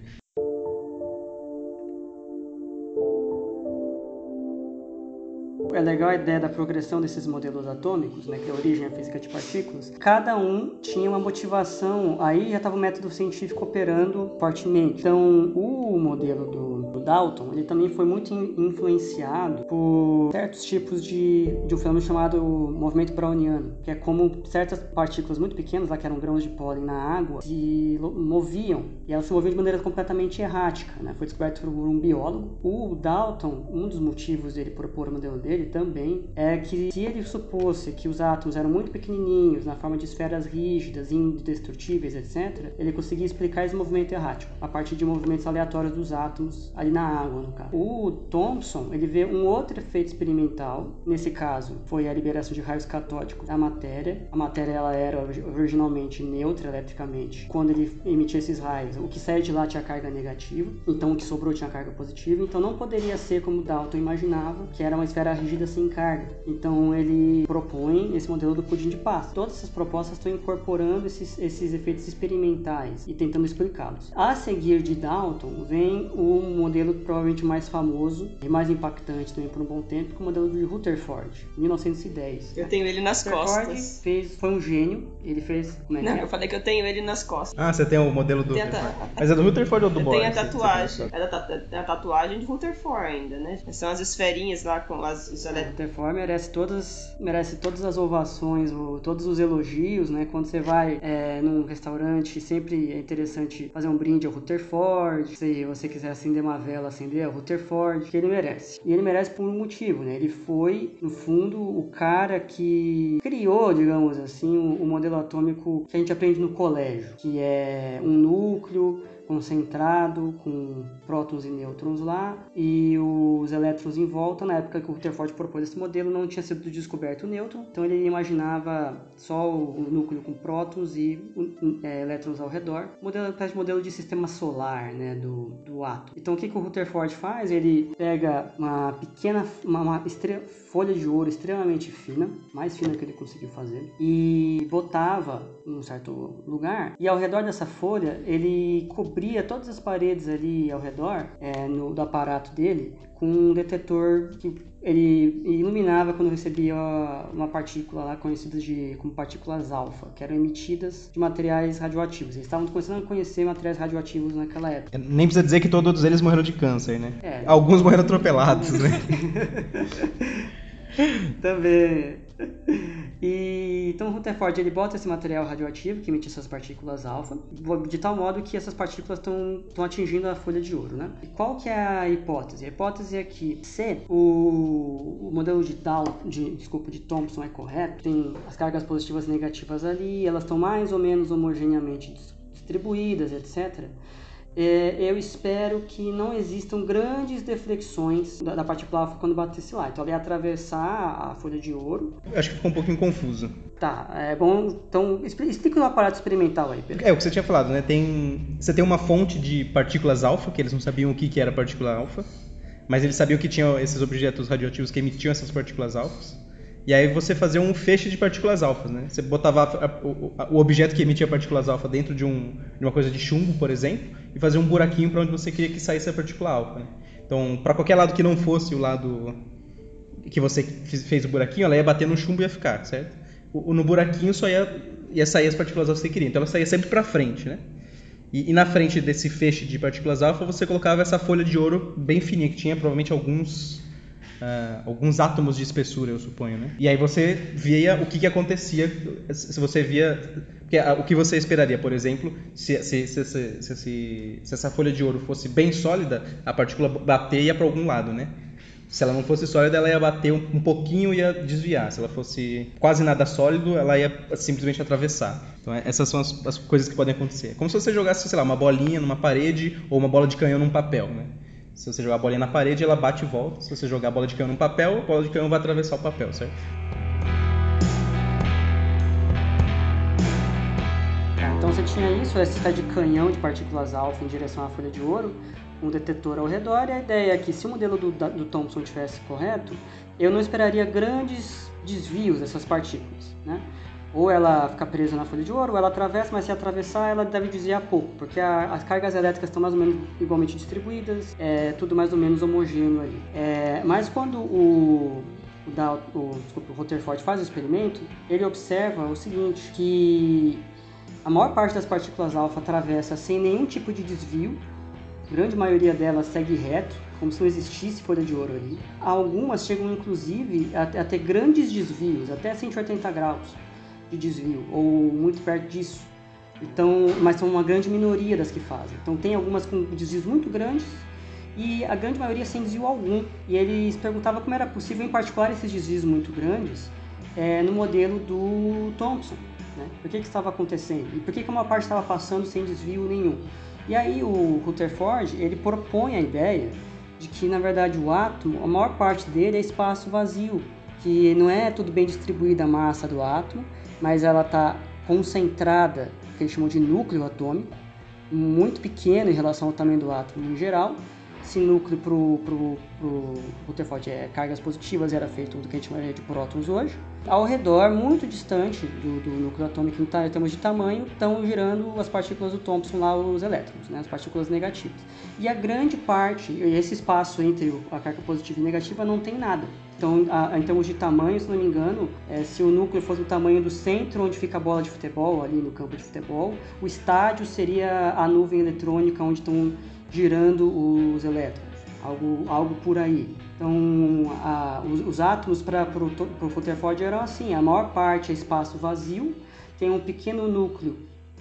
Legal a ideia da progressão desses modelos atômicos, né, que é a origem da física de partículas. Cada um tinha uma motivação, aí já estava o método científico operando fortemente. Então, o modelo do Dalton, ele também foi muito influenciado por certos tipos de, de um fenômeno chamado movimento browniano, que é como certas partículas muito pequenas, lá que eram grãos de pólen na água, se moviam, e elas se moviam de maneira completamente errática, né? Foi descoberto por um biólogo. O Dalton, um dos motivos dele propor o modelo dele também é que se ele supôsse que os átomos eram muito pequenininhos, na forma de esferas rígidas, indestrutíveis, etc., ele conseguia explicar esse movimento errático a partir de movimentos aleatórios dos átomos ali na água, no caso. O Thomson, ele vê um outro efeito experimental, nesse caso foi a liberação de raios catódicos da matéria. A matéria ela era originalmente neutra eletricamente. Quando ele emitia esses raios, o que saía de lá tinha carga negativa, então o que sobrou tinha carga positiva, então não poderia ser como Dalton imaginava, que era uma esfera rígida sem carga. Então ele propõe esse modelo do pudim de pasta. Todas essas propostas estão incorporando esses, esses efeitos experimentais e tentando explicá-los. A seguir de Dalton vem o modelo provavelmente mais famoso e mais impactante também por um bom tempo, que é o modelo de Rutherford, 1910. Eu tenho ele nas Rutherford costas. Fez, foi um gênio. Ele fez. Como é Não, é? eu falei que eu tenho ele nas costas. Ah, você tem o modelo do. Mas é do Rutherford ou do Bohr? tenho a tatuagem. É da, tatuagem de Rutherford ainda, né? São as esferinhas lá com as, os elétrons. Rutherford merece todas, merece todas as ovações, todos os elogios, né? Quando você vai é, num restaurante, sempre é interessante fazer um brinde ao Rutherford. Se você quiser acender uma vela, acender ao Rutherford, que ele merece. E ele merece por um motivo, né? Ele foi, no fundo, o cara que criou, digamos assim, o, o modelo atômico que a gente aprende no colégio, que é um núcleo concentrado com prótons e nêutrons lá e os elétrons em volta. Na época que o Rutherford propôs esse modelo, não tinha sido descoberto o nêutron, então ele imaginava só o núcleo com prótons e é, elétrons ao redor. Modelo de modelo de sistema solar, né, do, do átomo. Então o que, que o Rutherford faz? Ele pega uma pequena uma, uma folha de ouro extremamente fina, mais fina que ele conseguiu fazer, e botava em um certo lugar e ao redor dessa folha ele cobria cobria todas as paredes ali ao redor é, no, do aparato dele com um detetor que ele iluminava quando recebia uma partícula lá conhecida de, como partículas alfa, que eram emitidas de materiais radioativos. Eles estavam começando a conhecer materiais radioativos naquela época. Nem precisa dizer que todos eles morreram de câncer, né? É. Alguns morreram atropelados, né? *laughs* Também. *laughs* E, então o Rutherford ele bota esse material radioativo que emite essas partículas alfa, de tal modo que essas partículas estão atingindo a folha de ouro, né? E qual que é a hipótese? A hipótese é que se o, o modelo de Dow, de, desculpa, de Thomson é correto, tem as cargas positivas e negativas ali, elas estão mais ou menos homogeneamente distribuídas, etc é, eu espero que não existam grandes deflexões da, da partícula alfa quando batesse lá. Então, ela ia atravessar a folha de ouro. Acho que ficou um pouquinho confuso. Tá, é bom. Então, explica o aparato experimental aí, Pedro. É, o que você tinha falado, né? Tem, você tem uma fonte de partículas alfa, que eles não sabiam o que, que era partícula alfa, mas eles sabiam que tinham esses objetos radioativos que emitiam essas partículas alfas. E aí você fazia um feixe de partículas alfa, né? Você botava a, a, o, objeto que emitia partículas alfa dentro de, um, de, uma coisa de chumbo, por exemplo, e fazia um buraquinho para onde você queria que saísse a partícula alfa. Né? Então, para qualquer lado que não fosse o lado que você fez o buraquinho, ela ia bater no chumbo e ia ficar, certo? O, no buraquinho só ia, ia sair as partículas alfa que você queria. Então, ela saía sempre para frente, né? E, e, na frente desse feixe de partículas alfa, você colocava essa folha de ouro bem fininha, que tinha provavelmente alguns uh, alguns átomos de espessura, eu suponho, né? E aí você via o que, que acontecia se você via porque o que você esperaria, por exemplo, se, se, se, se, essa folha de ouro fosse bem sólida, a partícula bater ia para algum lado, né? Se ela não fosse sólida, ela ia bater um, um pouquinho e ia desviar. Se ela fosse quase nada sólido, ela ia simplesmente atravessar. Então, essas são as, as coisas que podem acontecer. Como se você jogasse, sei lá, uma bolinha numa parede ou uma bola de canhão num papel, né? Se você jogar a bolinha na parede, ela bate e volta. Se você jogar a bola de canhão no papel, a bola de canhão vai atravessar o papel, certo? Tá, então você tinha isso, esse tá de canhão de partículas alfa em direção à folha de ouro, um detetor ao redor, e a ideia é que se o modelo do, do Thomson tivesse correto, eu não esperaria grandes desvios dessas partículas, né? Ou ela fica presa na folha de ouro, ou ela atravessa, mas se atravessar ela deve desviar pouco, porque a, as cargas elétricas estão mais ou menos igualmente distribuídas, é tudo mais ou menos homogêneo ali. É, mas quando o, o, da, o, desculpa, o Rutherford faz o experimento, ele observa o seguinte, que a maior parte das partículas alfa atravessa sem nenhum tipo de desvio, a grande maioria delas segue reto, como se não existisse folha de ouro ali. Algumas chegam inclusive a, a ter grandes desvios, até 180 graus de desvio, ou muito perto disso. Então, mas são uma grande minoria das que fazem. Então tem algumas com desvios muito grandes e a grande maioria sem desvio algum. E eles perguntavam como era possível, em particular esses desvios muito grandes, é, no modelo do Thomson. Né? Por que, que estava acontecendo? E por que, que uma parte estava passando sem desvio nenhum? E aí o Rutherford ele propõe a ideia de que na verdade o átomo, a maior parte dele é espaço vazio, que não é tudo bem distribuída a massa do átomo, mas ela está concentrada, que eles chamam de núcleo atômico, muito pequeno em relação ao tamanho do átomo em geral. Esse núcleo para o Rutherford é cargas positivas era feito do que a gente chamaria de prótons hoje. Ao redor, muito distante do, do núcleo atômico em termos de tamanho, estão girando as partículas do Thomson lá, os elétrons, né, as partículas negativas. E a grande parte, esse espaço entre a carga positiva e negativa não tem nada. Então, a, em termos de tamanho, se não me engano, é, se o núcleo fosse o tamanho do centro onde fica a bola de futebol, ali no campo de futebol, o estádio seria a nuvem eletrônica onde estão girando os elétrons, algo, algo por aí. Então, a, os, os, átomos para o Rutherford eram assim: a maior parte é espaço vazio, tem um pequeno núcleo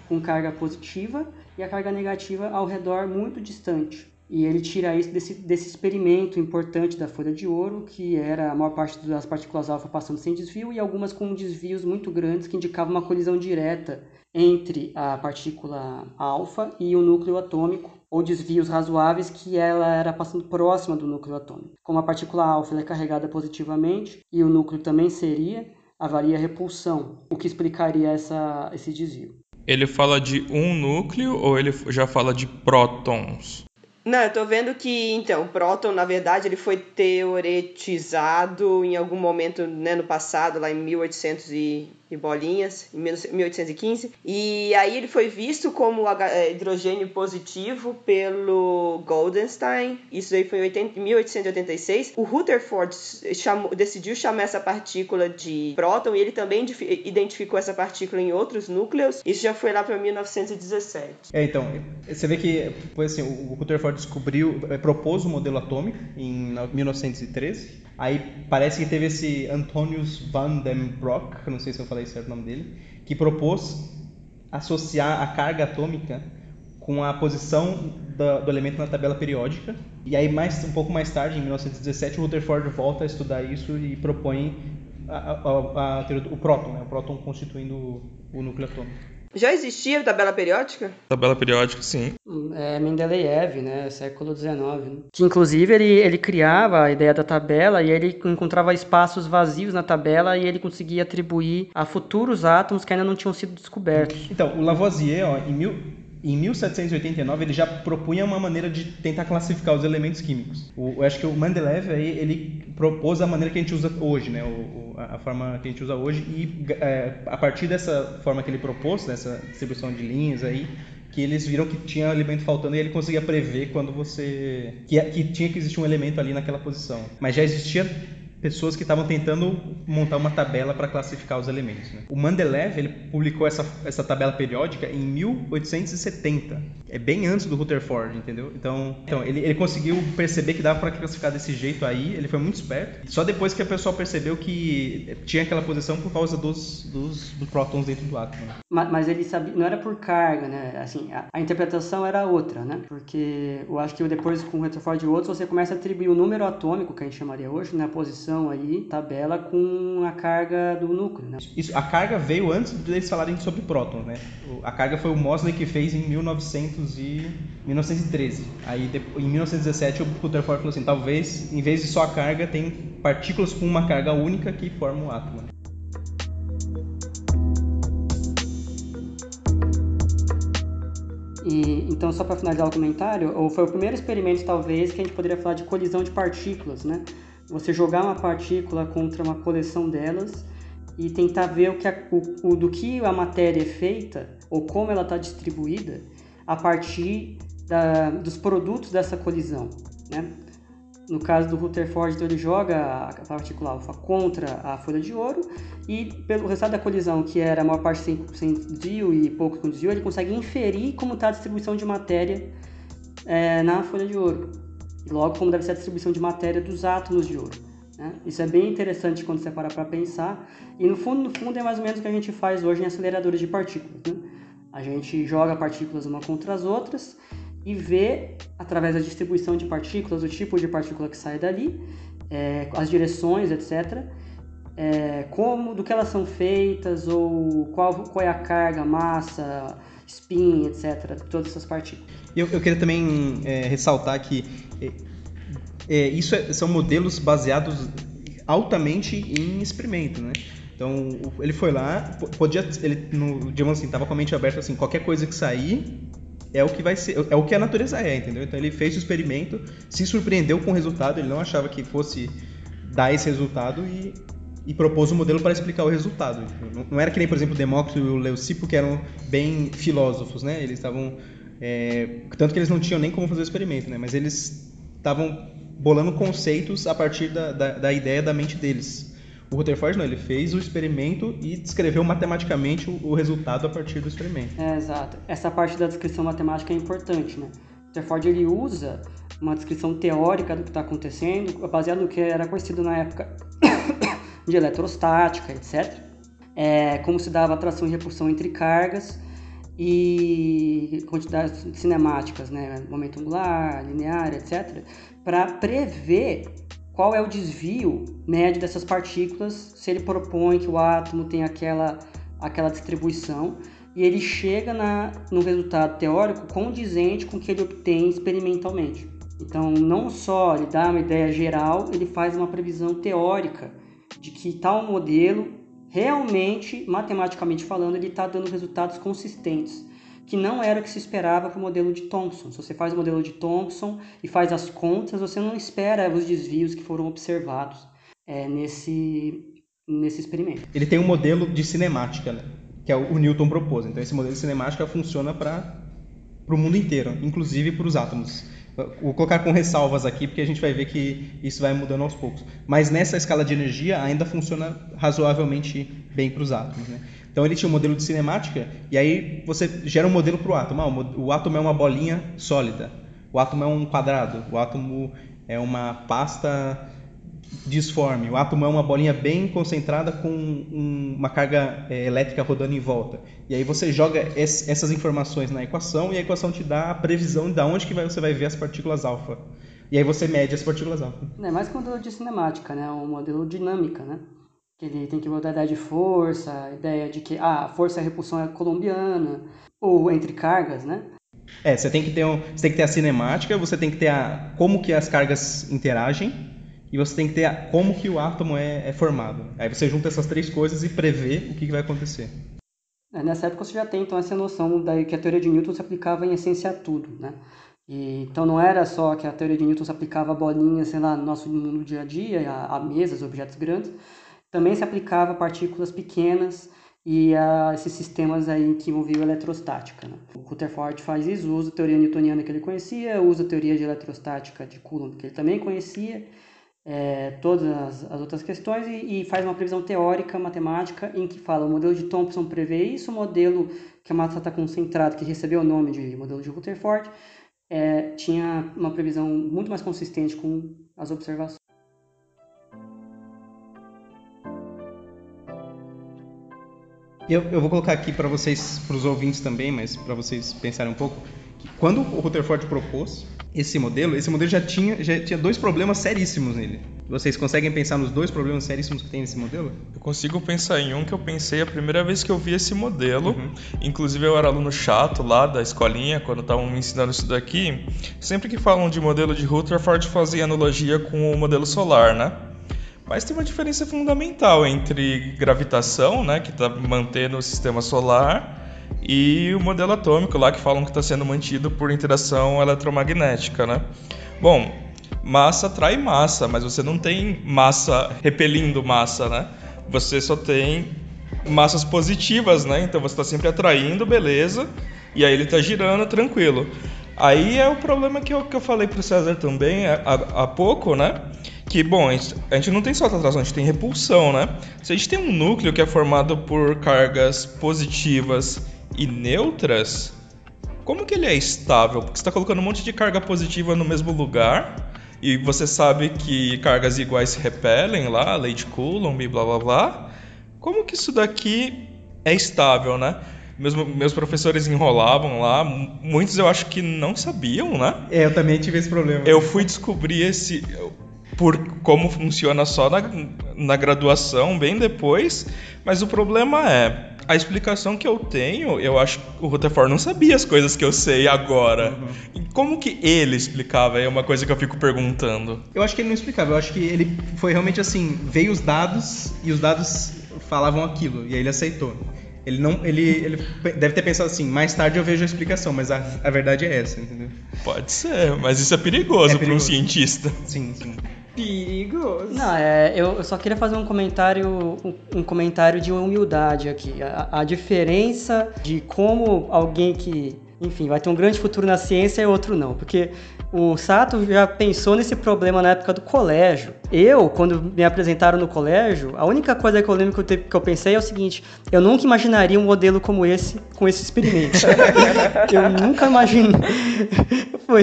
com carga positiva e a carga negativa ao redor muito distante. E ele tira isso desse, desse experimento importante da folha de ouro, que era a maior parte das partículas alfa passando sem desvio e algumas com desvios muito grandes que indicavam uma colisão direta entre a partícula alfa e o núcleo atômico, ou desvios razoáveis que ela era passando próxima do núcleo atômico. Como a partícula alfa é carregada positivamente e o núcleo também seria, haveria repulsão, o que explicaria essa, esse desvio. Ele fala de um núcleo ou ele já fala de prótons? Não, eu tô vendo que, então, o próton, na verdade, ele foi teoretizado em algum momento, né, no passado, lá em 1800 e e bolinhas, em 1815. E aí ele foi visto como é, hidrogênio positivo pelo Goldenstein. Isso aí foi em 1886. O Rutherford chamou, decidiu chamar essa partícula de próton e ele também identificou essa partícula em outros núcleos. Isso já foi lá para 1917. É, então, você vê que assim, o Rutherford descobriu, é, propôs o modelo atômico em 1913. Aí parece que teve esse Antonius van den Broek, não sei se eu falei certo o nome dele, que propôs associar a carga atômica com a posição do, elemento na tabela periódica. E aí mais um pouco mais tarde, em 1917, o Rutherford volta a estudar isso e propõe a, a, a, o próton, né? o próton constituindo o, o núcleo atômico. Já existia tabela periódica? Tabela periódica, sim. É Mendeleev, né? Século XIX. Né? Que inclusive ele, ele criava a ideia da tabela e ele encontrava espaços vazios na tabela e ele conseguia atribuir a futuros átomos que ainda não tinham sido descobertos. Então, o Lavoisier, ó, em mil, em 1789 ele já propunha uma maneira de tentar classificar os elementos químicos. O, eu acho que o Mendeleev aí, ele propôs a maneira que a gente usa hoje, né? O, a, forma que a gente usa hoje e é, a partir dessa forma que ele propôs, dessa distribuição de linhas aí, que eles viram que tinha elemento faltando e ele conseguia prever quando você que, que tinha que existir um elemento ali naquela posição. Mas já existia pessoas que estavam tentando montar uma tabela para classificar os elementos. Né? O Mendeleev ele publicou essa, essa tabela periódica em 1870, é bem antes do Rutherford, entendeu? Então, então ele, ele conseguiu perceber que dava para classificar desse jeito aí, ele foi muito esperto. Só depois que a pessoa percebeu que tinha aquela posição por causa dos, dos, dos prótons dentro do átomo. Né? Mas, mas, ele sabia, não era por carga, né? Assim, a, a, interpretação era outra, né? Porque eu acho que depois com o Rutherford e outros você começa a atribuir o número atômico que a gente chamaria hoje, né? A posição aí, tabela com a carga do núcleo, né? Isso, a carga veio antes deles falarem sobre prótons, né? A carga foi o Mosley que fez em 1900 e 1913. Aí em 1917 o Rutherford falou assim, talvez em vez de só a carga tem partículas com uma carga única que formam o átomo. E, então, só para finalizar o comentário, foi o primeiro experimento, talvez, que a gente poderia falar de colisão de partículas, né? Você jogar uma partícula contra uma coleção delas e tentar ver o que a, o, o, do que a matéria é feita ou como ela está distribuída a partir da, dos produtos dessa colisão, né? No caso do Rutherford, então ele joga a partícula alfa contra a folha de ouro e pelo resultado da colisão, que era a maior parte sem, sem desvio e pouco com desvio, ele consegue inferir como está a distribuição de matéria é, na folha de ouro logo como deve ser a distribuição de matéria dos átomos de ouro. Né? Isso é bem interessante quando você para para pensar, e no fundo, no fundo é mais ou menos o que a gente faz hoje em aceleradores de partículas. Né? A gente joga partículas uma contra as outras e vê, através da distribuição de partículas, o tipo de partícula que sai dali, é, as direções, etc., é, como, do que elas são feitas, ou qual, qual é a carga, massa, spin, etc., todas essas partículas. Eu, eu queria também é, ressaltar que é, é, isso é, são modelos baseados altamente em experimento, né? Então ele foi lá, podia, ele no digamos assim, tava com a mente aberta assim, qualquer coisa que sair é o que vai ser, é o que a natureza é, entendeu? Então ele fez o experimento, se surpreendeu com o resultado, ele não achava que fosse dar esse resultado e, e propôs um modelo para explicar o resultado. Não, era que nem, por exemplo, Demócrito e Leucipo, que eram bem filósofos, né? Eles estavam é, tanto que eles não tinham nem como fazer o experimento, né? Mas eles estavam bolando conceitos a partir da, da, da, ideia da mente deles. O Rutherford não, ele fez o experimento e descreveu matematicamente o, o resultado a partir do experimento. É, exato. Essa parte da descrição matemática é importante, né? O Rutherford ele usa uma descrição teórica do que está acontecendo, baseado no que era conhecido na época *coughs* de eletrostática, etc. É, como se dava atração e repulsão entre cargas e quantidades cinemáticas, né, momento angular, linear, etc, para prever qual é o desvio médio dessas partículas, se ele propõe que o átomo tem aquela, aquela distribuição, e ele chega na, no resultado teórico condizente com o que ele obtém experimentalmente. Então, não só ele dá uma ideia geral, ele faz uma previsão teórica de que tal modelo realmente, matematicamente falando, ele está dando resultados consistentes, que não era o que se esperava para o modelo de Thomson. Se você faz o modelo de Thomson e faz as contas, você não espera os desvios que foram observados é, nesse, nesse experimento. Ele tem um modelo de cinemática, né? que é o, o Newton propôs. Então esse modelo de cinemática funciona para o mundo inteiro, inclusive para os átomos. Vou colocar com ressalvas aqui, porque a gente vai ver que isso vai mudando aos poucos. Mas nessa escala de energia ainda funciona razoavelmente bem para os átomos. Né? Então ele tinha um modelo de cinemática, e aí você gera um modelo para o átomo. Ah, o átomo é uma bolinha sólida, o átomo é um quadrado, o átomo é uma pasta disforme. O átomo é uma bolinha bem concentrada com um, uma carga é, elétrica rodando em volta. E aí você joga es, essas informações na equação e a equação te dá a previsão de onde que vai, você vai ver as partículas alfa. E aí você mede as partículas alfa. É mais que um modelo de cinemática, né? Um modelo dinâmica, né? Que ele tem que mudar a ideia de força, a ideia de que ah, a força e a repulsão é colombiana, ou entre cargas, né? É, você tem que ter, um, você tem que ter a cinemática, você tem que ter a, como que as cargas interagem, e você tem que ter a, como que o átomo é, é, formado. Aí você junta essas três coisas e prevê o que, que vai acontecer. É, nessa época você já tem então essa noção da que a teoria de Newton se aplicava em essência a tudo, né? E, então não era só que a teoria de Newton se aplicava a bolinhas, sei lá, no nosso mundo dia a dia, a, a mesas, objetos grandes, também se aplicava a partículas pequenas e a esses sistemas aí que envolviam eletrostática. Né? O Rutherford faz isso, usa a teoria newtoniana que ele conhecia, usa a teoria de eletrostática de Coulomb que ele também conhecia, é, todas as, as, outras questões e, e, faz uma previsão teórica, matemática, em que fala o modelo de Thomson prevê isso, o modelo que a massa está concentrada, que recebeu o nome de modelo de Rutherford, é, tinha uma previsão muito mais consistente com as observações. Eu, eu vou colocar aqui para vocês, para os ouvintes também, mas para vocês pensarem um pouco, quando o Rutherford propôs esse modelo, esse modelo já tinha, já tinha dois problemas seríssimos nele. Vocês conseguem pensar nos dois problemas seríssimos que tem nesse modelo? Eu consigo pensar em um que eu pensei a primeira vez que eu vi esse modelo. Uhum. Inclusive eu era aluno chato lá da escolinha, quando estavam me ensinando isso daqui. Sempre que falam de modelo de Rutherford, fazem analogia com o modelo solar, né? Mas tem uma diferença fundamental entre gravitação, né, que está mantendo o sistema solar, e o modelo atômico lá que falam que está sendo mantido por interação eletromagnética, né? Bom, massa atrai massa, mas você não tem massa repelindo massa, né? Você só tem massas positivas, né? Então você está sempre atraindo, beleza, e aí ele está girando tranquilo. Aí é o problema que eu, que eu falei para o César também há, há pouco, né? Que, bom, a gente, a gente não tem só atração, a gente tem repulsão, né? Se a gente tem um núcleo que é formado por cargas positivas e neutras, como que ele é estável? Porque você está colocando um monte de carga positiva no mesmo lugar e você sabe que cargas iguais se repelem lá, lei de Coulomb e blá blá blá. Como que isso daqui é estável, né? Meus, meus professores enrolavam lá, muitos eu acho que não sabiam, né? É, eu também tive esse problema. Eu fui descobrir esse por como funciona só na, na graduação, bem depois, mas o problema é a explicação que eu tenho, eu acho que o Rutherford não sabia as coisas que eu sei agora. Uhum. Como que ele explicava? É uma coisa que eu fico perguntando. Eu acho que ele não explicava. Eu acho que ele foi realmente assim: veio os dados e os dados falavam aquilo e aí ele aceitou. Ele não, ele, ele deve ter pensado assim, mais tarde eu vejo a explicação, mas a, a verdade é essa, entendeu? Pode ser, mas isso é perigoso, é perigoso. para um cientista. Sim, sim. Perigoso. Não, é, eu, só queria fazer um comentário, um, um comentário de humildade aqui. A, a, diferença de como alguém que, enfim, vai ter um grande futuro na ciência e outro não. Porque o Sato já pensou nesse problema na época do colégio. Eu, quando me apresentaram no colégio, a única coisa que eu lembro que eu, que eu pensei é o seguinte: eu nunca imaginaria um modelo como esse com esse experimento. *laughs* eu nunca imaginei. *laughs* Foi.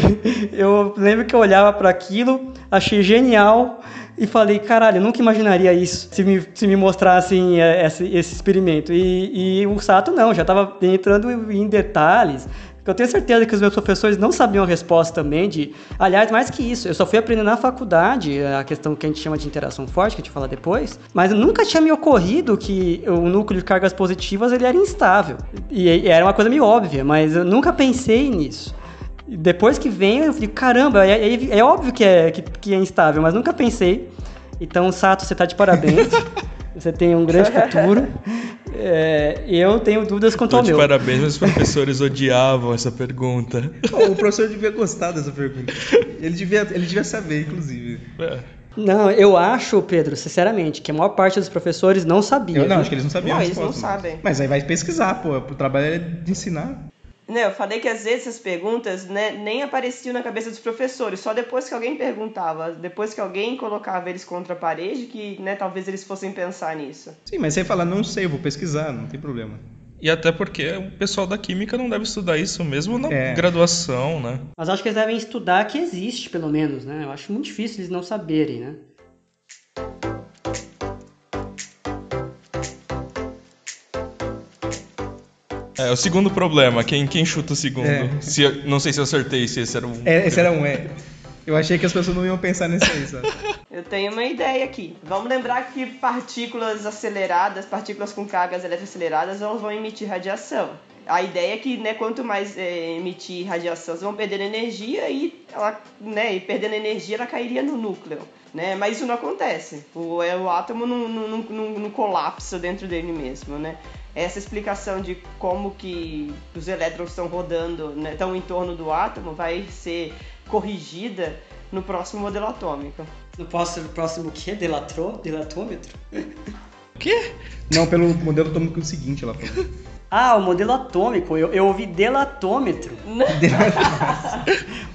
Eu lembro que eu olhava para aquilo, achei genial e falei, caralho, eu nunca imaginaria isso se me, se me mostrassem é, esse, esse experimento. E, e o Sato não, já estava entrando em detalhes eu tenho certeza que os meus professores não sabiam a resposta também de... Aliás, mais que isso, eu só fui aprender na faculdade a questão que a gente chama de interação forte, que a gente fala depois, mas nunca tinha me ocorrido que o núcleo de cargas positivas ele era instável. E era uma coisa meio óbvia, mas eu nunca pensei nisso. Depois que vem, eu digo, caramba, é, é, é óbvio que é, que, que é instável, mas nunca pensei. Então, Sato, você está de parabéns. *laughs* Você tem um grande futuro. É, eu tenho dúvidas quanto ao meu. Parabéns, os professores odiavam essa pergunta. Oh, o professor devia gostar dessa pergunta. Ele devia, ele devia saber, inclusive. É. Não, eu acho, Pedro, sinceramente, que a maior parte dos professores não sabia. Eu não, viu? acho que eles não sabiam Não, eles não sabem. Mas aí vai pesquisar, pô. O trabalho é de ensinar. Né, eu falei que às vezes essas perguntas né, nem apareciam na cabeça dos professores, só depois que alguém perguntava, depois que alguém colocava eles contra a parede, que né, talvez eles fossem pensar nisso. Sim, mas você fala, não sei, eu vou pesquisar, não tem problema. E até porque o pessoal da química não deve estudar isso mesmo na É. graduação, né? Mas acho que eles devem estudar que existe, pelo menos, né? Eu acho muito difícil eles não saberem, né? É, o segundo problema, quem, quem chuta o segundo? É. Se eu- não sei se eu acertei, se esse era um. É, esse era um, é. Eu achei que as pessoas não iam pensar nisso aí, sabe? *laughs* Eu tenho uma ideia aqui. Vamos lembrar que partículas aceleradas, partículas com cargas eletroaceleradas, elas vão emitir radiação. A ideia é que né, quanto mais é, emitir radiação, elas vão perdendo energia e, ela, né, e perdendo energia ela cairia no núcleo. Né? Mas isso não acontece. O, é, o átomo não, não, não, não- não colapsa dentro dele mesmo. Né? Essa explicação de como que os elétrons estão rodando, né, estão em torno do átomo, vai ser corrigida no próximo modelo atômico. No próximo, próximo o quê? Delatro? Delatômetro? O *laughs* quê? Não, pelo modelo atômico seguinte, ela falou. Ah, o modelo atômico. Eu, eu ouvi delatômetro. *laughs*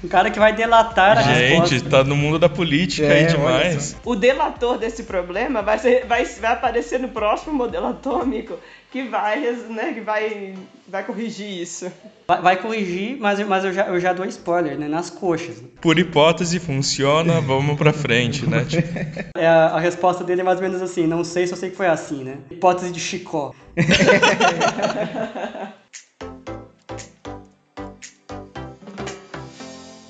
um cara que vai delatar a Gente, resposta. tá no mundo da política É, aí demais. O delator desse problema vai, ser, vai, vai aparecer no próximo modelo atômico que vai, né, que vai, vai corrigir isso. Vai, vai corrigir, mas, eu- mas eu, já, eu já dou spoiler, né? Nas coxas. Por hipótese funciona, vamos pra frente, né? Tipo, *laughs* É, a, a resposta dele é mais ou menos assim. Não sei, só sei que foi assim, né? Hipótese de Chicó. *laughs*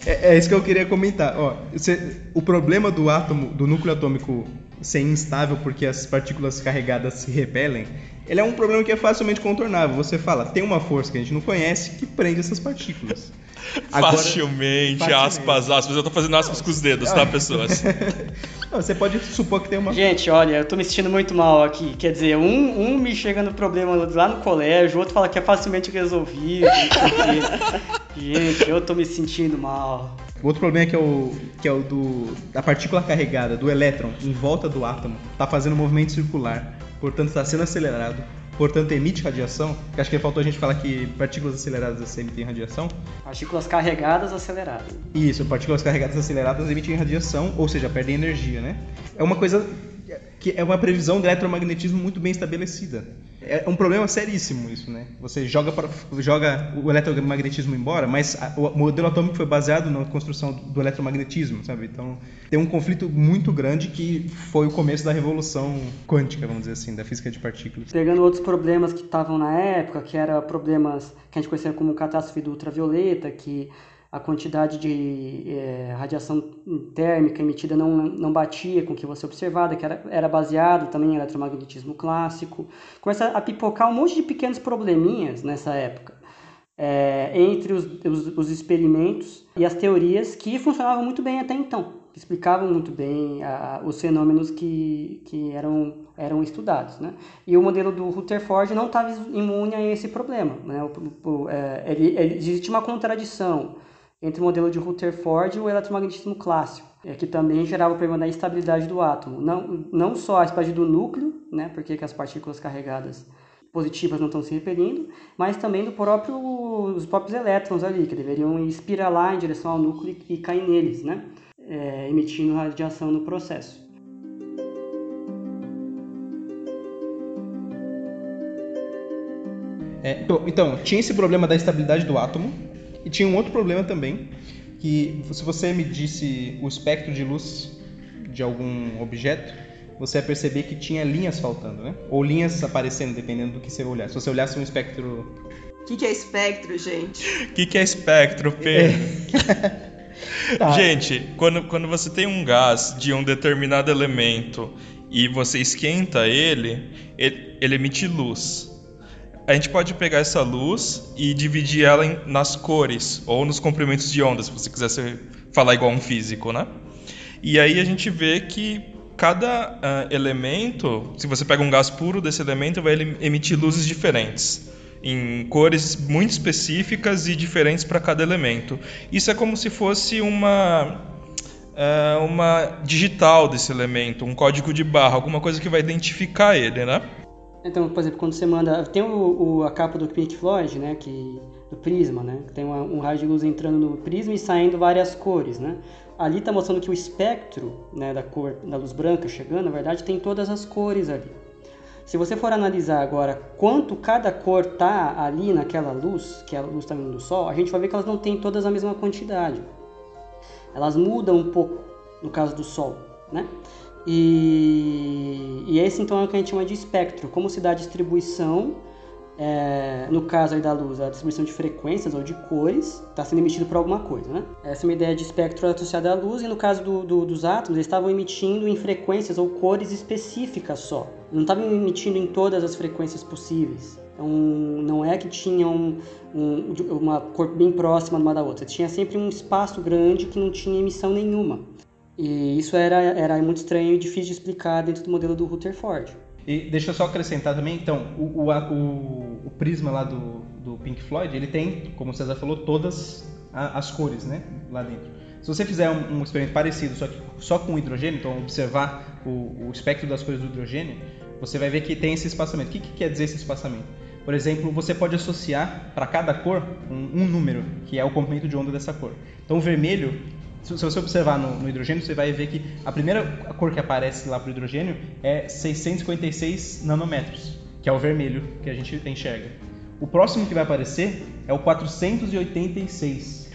É, é isso que eu queria comentar. Ó, você- o problema do átomo, do núcleo atômico ser instável porque as partículas carregadas se repelem, ele é um problema que é facilmente contornável. Você fala, tem uma força que a gente não conhece que prende essas partículas. *laughs* Agora- facilmente, facilmente. aspas, aspas. Eu tô fazendo aspas com os dedos, tá, pessoas? *laughs* Não, você pode supor que tem uma. Gente, olha, eu tô me sentindo muito mal aqui. Quer dizer, um, um me chega no problema lá no colégio, o outro fala que é facilmente resolvido. *laughs* Gente, eu tô me sentindo mal. O outro problema é que é o, que é o do, da partícula carregada, do elétron, em volta do átomo, está fazendo um movimento circular, portanto está sendo acelerado, portanto emite radiação. Acho que faltou a gente falar que partículas aceleradas emitem radiação. Partículas carregadas aceleradas. Isso, partículas carregadas aceleradas emitem radiação, ou seja, perdem energia, né? É uma coisa que é uma previsão do eletromagnetismo muito bem estabelecida. É um problema seríssimo isso, né? Você joga, joga o eletromagnetismo embora, mas a- o modelo atômico foi baseado na construção do eletromagnetismo, sabe? Então tem um conflito muito grande que foi o começo da revolução quântica, vamos dizer assim, da física de partículas. Pegando outros problemas que estavam na época, que eram problemas que a gente conhecia como catástrofe do ultravioleta, que a quantidade de eh, radiação térmica emitida não, não batia com o que você observava, que era, era baseado também em eletromagnetismo clássico. Começa a pipocar um monte de pequenos probleminhas nessa época. eh, entre os, os, os experimentos e as teorias que funcionavam muito bem até então, que explicavam muito bem a- os fenômenos que, que eram, eram estudados. Né? E o modelo do Rutherford não estava imune a esse problema. Né? O- o- é, ele, ele- existe uma contradição entre o modelo de Rutherford e o eletromagnetismo clássico, que também gerava o problema da instabilidade do átomo. Não, não só a instabilidade do núcleo, né? porque que as partículas carregadas positivas não estão se repelindo, mas também do próprio, os próprios elétrons ali, que deveriam espiralar em direção ao núcleo e, e cair neles, né? É, emitindo radiação no processo. É, então, tinha esse problema da estabilidade do átomo e tinha um outro problema também, que se você medisse o espectro de luz de algum objeto, você ia perceber que tinha linhas faltando, né? Ou linhas aparecendo, dependendo do que você olhar. Se você olhasse um espectro... O que, que é espectro, gente? O *laughs* que, que é espectro, Pedro? *laughs* Tá. Gente, quando, quando você tem um gás de um determinado elemento e você esquenta ele, ele, ele emite luz. A gente pode pegar essa luz e dividir ela em- nas cores ou nos comprimentos de onda, se você quiser ser- falar igual um físico, né? E aí a gente vê que cada ah, elemento, se você pega um gás puro desse elemento, vai emitir luzes diferentes, em cores muito específicas e diferentes para cada elemento. Isso é como se fosse uma é, uma digital desse elemento, um código de barra, alguma coisa que vai identificar ele, né? Então, por exemplo, quando você manda. Tem o, o a capa do Pink Floyd, né? Que, do prisma, né? Tem uma, um raio de luz entrando no prisma e saindo várias cores, né? Ali está mostrando que o espectro né, da cor da luz branca chegando, na verdade, tem todas as cores ali. Se você for analisar agora quanto cada cor tá ali naquela luz, que é a luz está vindo do Sol, a gente vai ver que elas não têm todas a mesma quantidade. Elas mudam um pouco no caso do Sol, né? E, e esse então é o que a gente chama de espectro, como se dá a distribuição, é, no caso aí da luz, a distribuição de frequências ou de cores, está sendo emitido por alguma coisa, né? Essa é uma ideia de espectro associada à luz, e no caso do, do, dos átomos, eles estavam emitindo em frequências ou cores específicas só, não estavam emitindo em todas as frequências possíveis. Então, não é que tinham um, um, uma cor bem próxima uma da outra, tinha sempre um espaço grande que não tinha emissão nenhuma. E isso era, era muito estranho e difícil de explicar dentro do modelo do Rutherford. E deixa eu só acrescentar também, então, o, o, o, o prisma lá do, do Pink Floyd, ele tem, como o César falou, todas as cores, né, lá dentro. Se você fizer um, um, experimento parecido, só que só com hidrogênio, então observar o, o, espectro das cores do hidrogênio, você vai ver que tem esse espaçamento. O que, que quer dizer esse espaçamento? Por exemplo, você pode associar para cada cor um, um, número, que é o comprimento de onda dessa cor. Então, o vermelho se, você observar no, no, hidrogênio, você vai ver que a primeira cor que aparece lá para o hidrogênio é 656 nanômetros, que é o vermelho que a gente enxerga. O próximo que vai aparecer é o 486,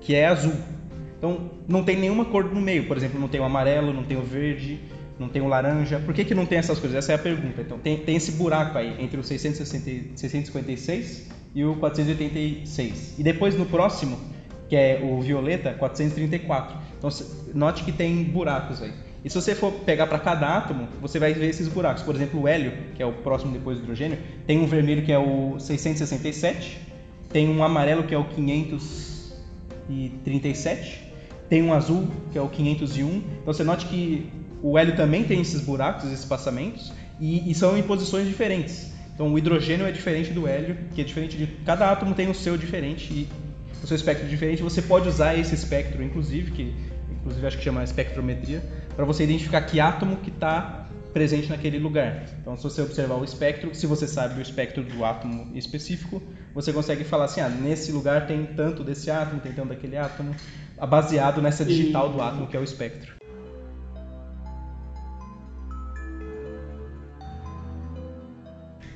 que é azul. Então, não tem nenhuma cor no meio. Por exemplo, não tem o amarelo, não tem o verde, não tem o laranja. Por que, que não tem essas coisas? Essa é a pergunta. Então, tem, tem esse buraco aí entre o 660, 656 e o 486. E depois, no próximo, que é o violeta 434. Então note que tem buracos aí. E se você for pegar para cada átomo, você vai ver esses buracos. Por exemplo, o hélio, que é o próximo depois do hidrogênio, tem um vermelho que é o 667, tem um amarelo que é o 537, tem um azul que é o 501. Então você note que o hélio também tem esses buracos, esses espaçamentos, e, e são em posições diferentes. Então o hidrogênio é diferente do hélio, que é diferente de cada átomo tem o seu diferente e o seu espectro diferente, você pode usar esse espectro, inclusive, que inclusive acho que chama espectrometria, para você identificar que átomo que está presente naquele lugar. Então, se você observar o espectro, se você sabe o espectro do átomo específico, você consegue falar assim, ah, nesse lugar tem tanto desse átomo, tem tanto daquele átomo, baseado nessa digital do átomo que é o espectro.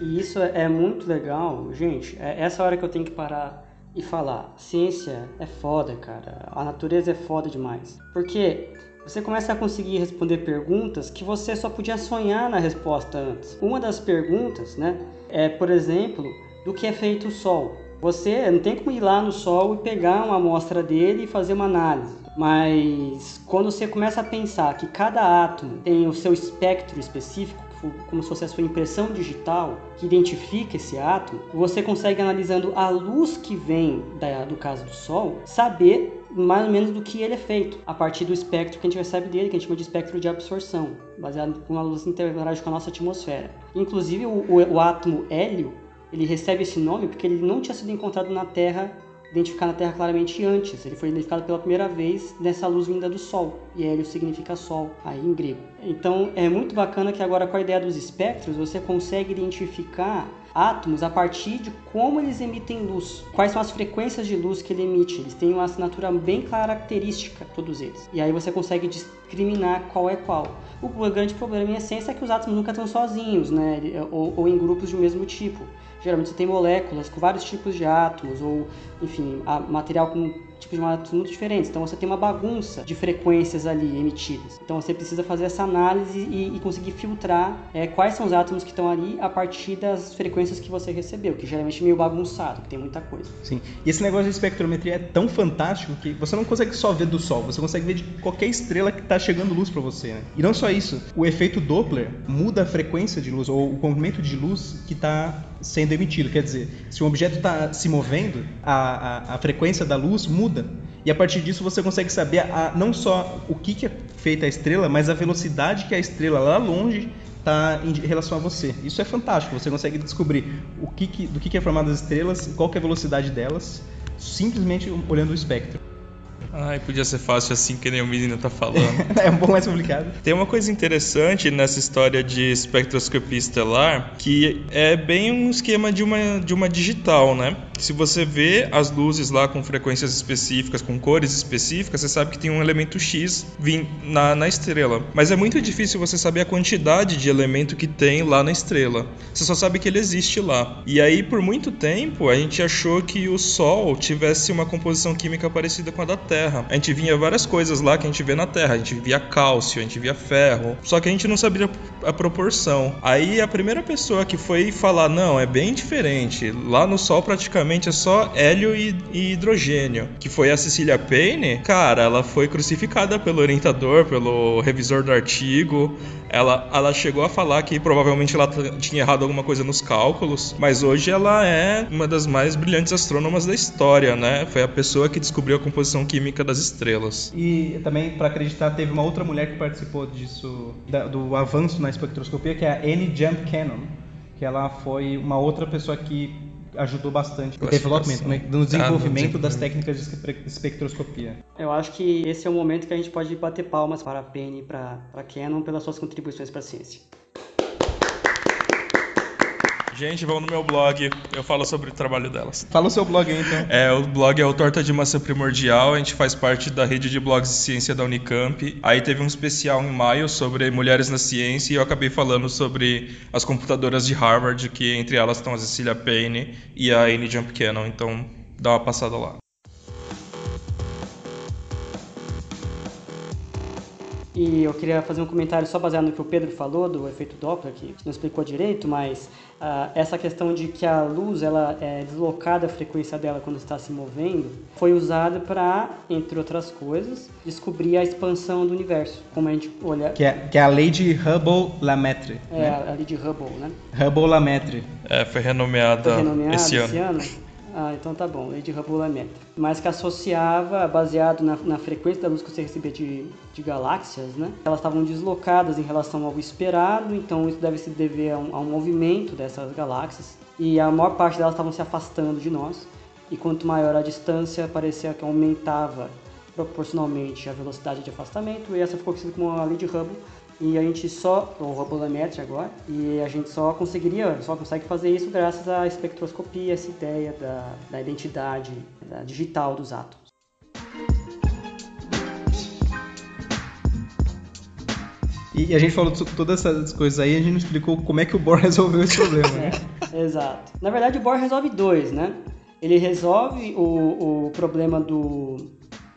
E isso é muito legal, gente. É essa hora que eu tenho que parar e falar: ciência é foda, cara, a natureza é foda demais. Porque você começa a conseguir responder perguntas que você só podia sonhar na resposta antes. Uma das perguntas, né, é, por exemplo, do que é feito o Sol. Você não tem como ir lá no Sol e pegar uma amostra dele e fazer uma análise. Mas quando você começa a pensar que cada átomo tem o seu espectro específico, como se fosse a sua impressão digital que identifica esse átomo, você consegue analisando a luz que vem da, do caso do Sol, saber mais ou menos do que ele é feito, a partir do espectro que a gente recebe dele, que a gente chama de espectro de absorção, baseado com a luz interage com a nossa atmosfera. Inclusive, o, o, o átomo hélio, ele recebe esse nome porque ele não tinha sido encontrado na Terra identificado na Terra claramente antes. Ele foi identificado pela primeira vez nessa luz vinda do Sol. E hélio significa Sol, aí em grego. Então é muito bacana que agora com a ideia dos espectros você consegue identificar átomos a partir de como eles emitem luz. Quais são as frequências de luz que ele emite. Eles têm uma assinatura bem característica, todos eles. E aí você consegue discriminar qual é qual. O grande problema em essência é que os átomos nunca estão sozinhos, né? ou, ou em grupos do mesmo tipo. Geralmente você tem moléculas com vários tipos de átomos, ou, enfim, material com tipos de átomos muito diferentes. Então você tem uma bagunça de frequências ali emitidas. Então você precisa fazer essa análise e, e conseguir filtrar é, quais são os átomos que estão ali a partir das frequências que você recebeu, que geralmente é meio bagunçado, que tem muita coisa. Sim. E esse negócio de espectrometria é tão fantástico que você não consegue só ver do Sol, você consegue ver de qualquer estrela que está chegando luz para você. Né? E não só isso, o efeito Doppler muda a frequência de luz ou o comprimento de luz que está sendo emitido. Quer dizer, se um objeto está se movendo, a, a, a, frequência da luz muda. E a partir disso você consegue saber a, não só o que, que é feita a estrela, mas a velocidade que a estrela lá longe está em relação a você. Isso é fantástico. Você consegue descobrir o que, que do que, que é formado as estrelas, qual é a velocidade delas, simplesmente olhando o espectro. Ai, podia ser fácil assim que nem o menino tá falando. *laughs* é um pouco mais complicado. Tem uma coisa interessante nessa história de espectroscopia estelar, que é bem um esquema de uma, de uma digital, né? Se você vê as luzes lá com frequências específicas, com cores específicas, você sabe que tem um elemento X na, na estrela. Mas é muito difícil você saber a quantidade de elemento que tem lá na estrela. Você só sabe que ele existe lá. E aí, por muito tempo, a gente achou que o Sol tivesse uma composição química parecida com a da Terra. A gente via várias coisas lá que a gente vê na Terra. A gente via cálcio, a gente via ferro. Só que a gente não sabia a proporção. Aí a primeira pessoa que foi falar, não, é bem diferente. Lá no Sol praticamente é só hélio e, e hidrogênio. Que foi a Cecilia Payne. Cara, ela foi crucificada pelo orientador, pelo revisor do artigo. Ela, ela chegou a falar que provavelmente ela tinha errado alguma coisa nos cálculos, mas hoje ela é uma das mais brilhantes astrônomas da história, né? Foi a pessoa que descobriu a composição química das estrelas. E também, para acreditar, teve uma outra mulher que participou disso, da, do avanço na espectroscopia, que é a Annie Jump Cannon, que ela foi uma outra pessoa que ajudou bastante no development, né, no desenvolvimento ah, das técnicas de espectroscopia. Eu acho que esse é o momento que a gente pode bater palmas para a Penny e para a Canon pelas suas contribuições para a ciência. Gente, vão no meu blog, eu falo sobre o trabalho delas. Fala o seu blog aí, então. É, o blog é o Torta de Maçã Primordial, a gente faz parte da rede de blogs de ciência da Unicamp. Aí teve um especial em maio sobre mulheres na ciência e eu acabei falando sobre as computadoras de Harvard, que entre elas estão a Cecilia Payne e a Annie Jump Cannon, então dá uma passada lá. E eu queria fazer um comentário só baseado no que o Pedro falou do efeito Doppler, que não explicou direito, mas uh, essa questão de que a luz ela é deslocada a frequência dela quando está se movendo foi usada para, entre outras coisas, descobrir a expansão do universo. Como a gente olha. Que é, que é a lei de Hubble-Lametre. É, né? a lei de Hubble, né? Hubble-Lametre. É, foi renomeada, foi renomeada esse, esse ano. ano. Ah, então tá bom, lei de Hubble-Lametre. Mas que associava, baseado na, na, frequência da luz que você recebia de, de galáxias, né? Elas estavam deslocadas em relação ao esperado, então isso deve se dever a um movimento dessas galáxias. E a maior parte delas estavam se afastando de nós. E quanto maior a distância, parecia que aumentava proporcionalmente a velocidade de afastamento. E essa ficou conhecida como a lei de Hubble e a gente só, o Robolemetry agora, e a gente só conseguiria, só consegue fazer isso graças à espectroscopia, essa ideia da, da identidade da digital dos átomos. E a gente falou todas essas coisas aí, a gente não explicou como é que o Bohr *laughs* resolveu esse problema, né? É, exato. Na verdade, o Bohr resolve dois, né? Ele resolve o, o problema do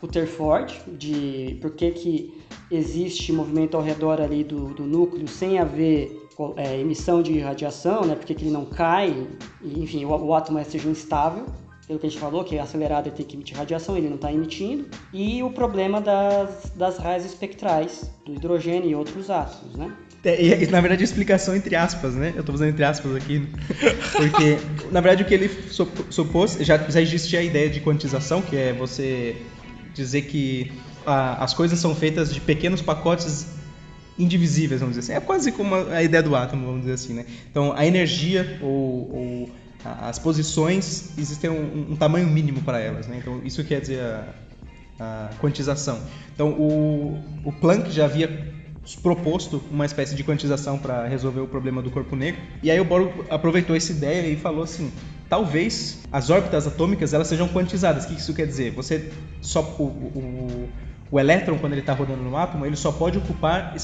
Rutherford, de por que que existe movimento ao redor ali do, do núcleo sem haver é, emissão de radiação, né? Porque ele não cai, e, enfim, o, o átomo é seja instável, pelo que a gente falou, que é acelerado e tem que emitir radiação, ele não está emitindo, e o problema das, das raias espectrais do hidrogênio e outros átomos, né? É, na verdade, explicação entre aspas, né? Eu estou fazendo entre aspas aqui. Porque, na verdade, o que ele supôs, já, já existia a ideia de quantização, que é você dizer que a, as coisas são feitas de pequenos pacotes indivisíveis, vamos dizer assim. É quase como a ideia do átomo, vamos dizer assim, né? Então, a energia ou, ou as posições existem um, um, tamanho mínimo para elas, né? Então, isso quer dizer a, a quantização. Então, o, o Planck já havia proposto uma espécie de quantização para resolver o problema do corpo negro. E aí o Bohr aproveitou essa ideia e falou assim: talvez as órbitas atômicas elas sejam quantizadas. O que isso quer dizer? Você só o, o, o elétron quando ele está rodando no átomo ele só pode ocupar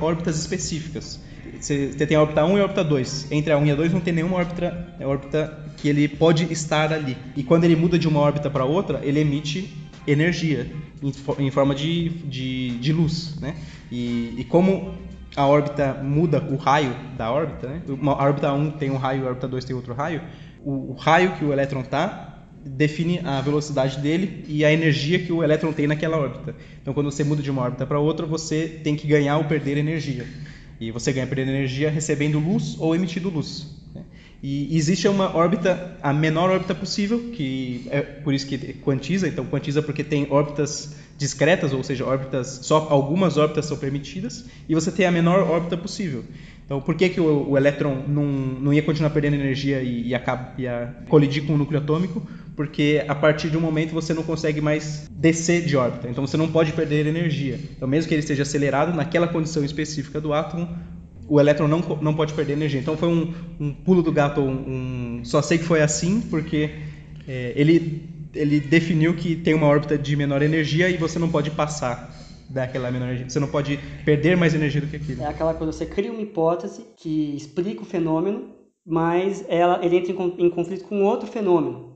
órbitas específicas. Você tem a órbita 1 e a órbita 2. Entre a 1 e a 2 não tem nenhuma órbita, órbita que ele pode estar ali. E quando ele muda de uma órbita para outra, ele emite energia em, em forma de, de, de, luz, né? E, e, como a órbita muda o raio da órbita, né? A órbita 1 tem um raio, a órbita 2 tem outro raio, o, o raio que o elétron está define a velocidade dele e a energia que o elétron tem naquela órbita. Então, quando você muda de uma órbita para outra, você tem que ganhar ou perder energia. E você ganha perdendo energia recebendo luz ou emitindo luz. Né? E existe uma órbita, a menor órbita possível, que é por isso que quantiza. Então, quantiza porque tem órbitas discretas, ou seja, órbitas só algumas órbitas são permitidas, e você tem a menor órbita possível. Então, por que, que o, o elétron não, não ia continuar perdendo energia e, e acaba, ia colidir com o núcleo atômico? Porque a partir de um momento você não consegue mais descer de órbita, então você não pode perder energia. Então, mesmo que ele esteja acelerado, naquela condição específica do átomo, o elétron não, não pode perder energia. Então, foi um, um pulo do gato, um, um, só sei que foi assim, porque é, ele, ele definiu que tem uma órbita de menor energia e você não pode passar daquela menor energia. Você não pode perder mais energia do que aquilo. É aquela coisa, você cria uma hipótese que explica o fenômeno, mas ela, ele entra em, em conflito com outro fenômeno,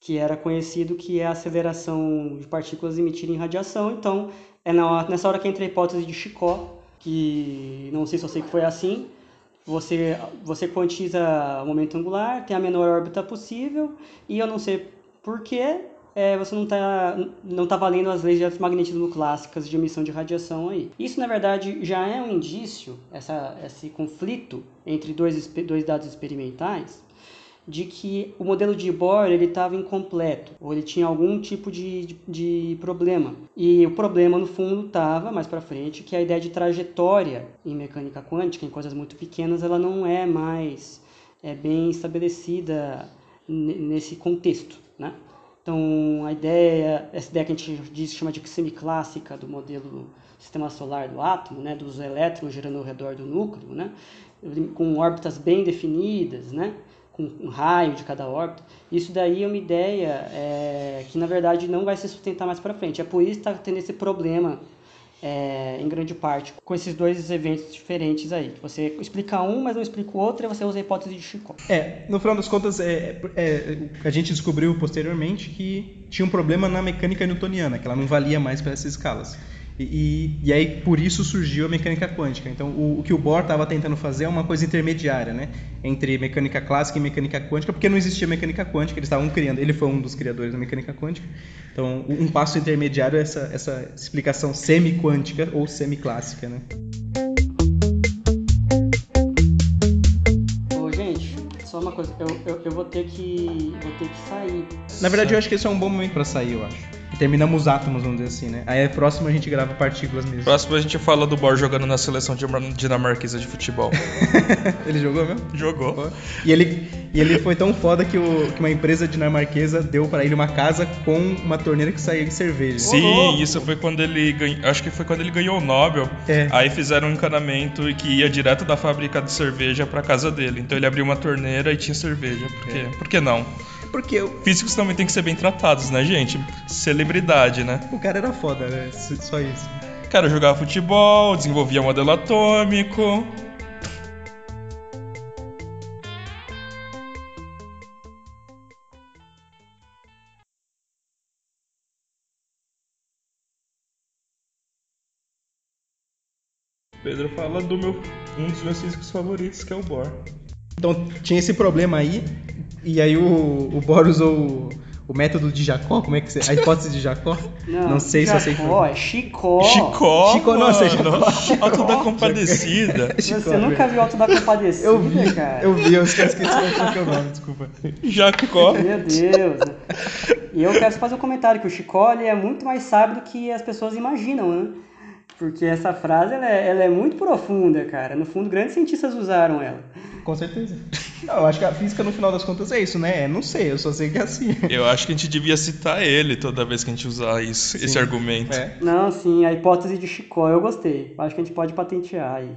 que era conhecido que é a aceleração de partículas emitirem radiação. Então, é nessa hora que entra a hipótese de Chicó, que não sei se eu sei que foi assim, você, você quantiza o momento angular, tem a menor órbita possível, e eu não sei porquê, é, você não está não tá valendo as leis de magnetismo clássicas de emissão de radiação aí. Isso, na verdade, já é um indício, essa, esse conflito entre dois, dois dados experimentais, de que o modelo de Bohr ele estava incompleto ou ele tinha algum tipo de, de, de problema. E o problema no fundo estava mais para frente que a ideia de trajetória em mecânica quântica em coisas muito pequenas ela não é mais é bem estabelecida nesse contexto né? Então a ideia essa ideia que a gente diz chama de semiclássica do modelo sistema solar do átomo né? Dos elétrons girando ao redor do núcleo né? Com órbitas bem definidas né com um raio de cada órbita. Isso daí é uma ideia é, que, na verdade, não vai se sustentar mais para frente. É por isso que está tendo esse problema, é, em grande parte, com esses dois eventos diferentes aí. Você explica um, mas não explica o outro, e você usa a hipótese de Chico. É, no final das contas, é, é, a gente descobriu posteriormente que tinha um problema na mecânica newtoniana, que ela não valia mais para essas escalas. E, e, aí por isso surgiu a mecânica quântica. Então o, o que o Bohr estava tentando fazer é uma coisa intermediária, né, entre mecânica clássica e mecânica quântica, porque não existia mecânica quântica. Eles estavam criando. Ele foi um dos criadores da mecânica quântica. Então um passo intermediário é essa, essa explicação semi-quântica ou semi-clássica, né. Só uma coisa. Eu, eu, eu vou ter que vou ter que sair. Na verdade, eu acho que esse é um bom momento para sair, eu acho terminamos os átomos, vamos dizer assim, né? Aí é próximo a gente grava partículas mesmo. Próximo a gente fala do Bor jogando na seleção dinamarquesa de futebol. *laughs* ele jogou mesmo? Jogou. E ele, e ele foi tão foda que, o, que uma empresa dinamarquesa deu para ele uma casa com uma torneira que saía de cerveja. Sim, isso foi quando ele ganhou. Acho que foi quando ele ganhou o Nobel. É. Aí fizeram um encanamento que ia direto da fábrica de cerveja para casa dele. Então ele abriu uma torneira e tinha cerveja. Por quê? É. Por que não? Porque eu... Físicos também tem que ser bem tratados, né, gente? Celebridade, né? O cara era foda, né? Só isso. O cara jogava futebol, desenvolvia modelo atômico. Pedro fala do meu um dos meus físicos favoritos, que é o Bohr. Então tinha esse problema aí, e aí o, o Bohr usou o, o método de Jacó, como é que você. A hipótese de Jacó? Não, não sei Jacó, se eu sei como. é Chicó. Chicó? Chicó, nossa, é Jacó. Alto da Compadecida. *laughs* Chicó, você nunca viu Alto da Compadecida, eu vi, cara? Eu vi, eu esqueci que é o nome, desculpa. Jacó. Meu Deus. E eu quero fazer um comentário que o Chicó ele é muito mais sábio do que as pessoas imaginam, né? Porque essa frase ela é, ela é, muito profunda, cara. No fundo, grandes cientistas usaram ela. Com certeza. Não, eu acho que a física, no final das contas, é isso, né? É, não sei, eu só sei que é assim. Eu acho que a gente devia citar ele toda vez que a gente usar isso, esse argumento. É. Não, sim, a hipótese de Chicó, eu gostei. Acho que a gente pode patentear aí.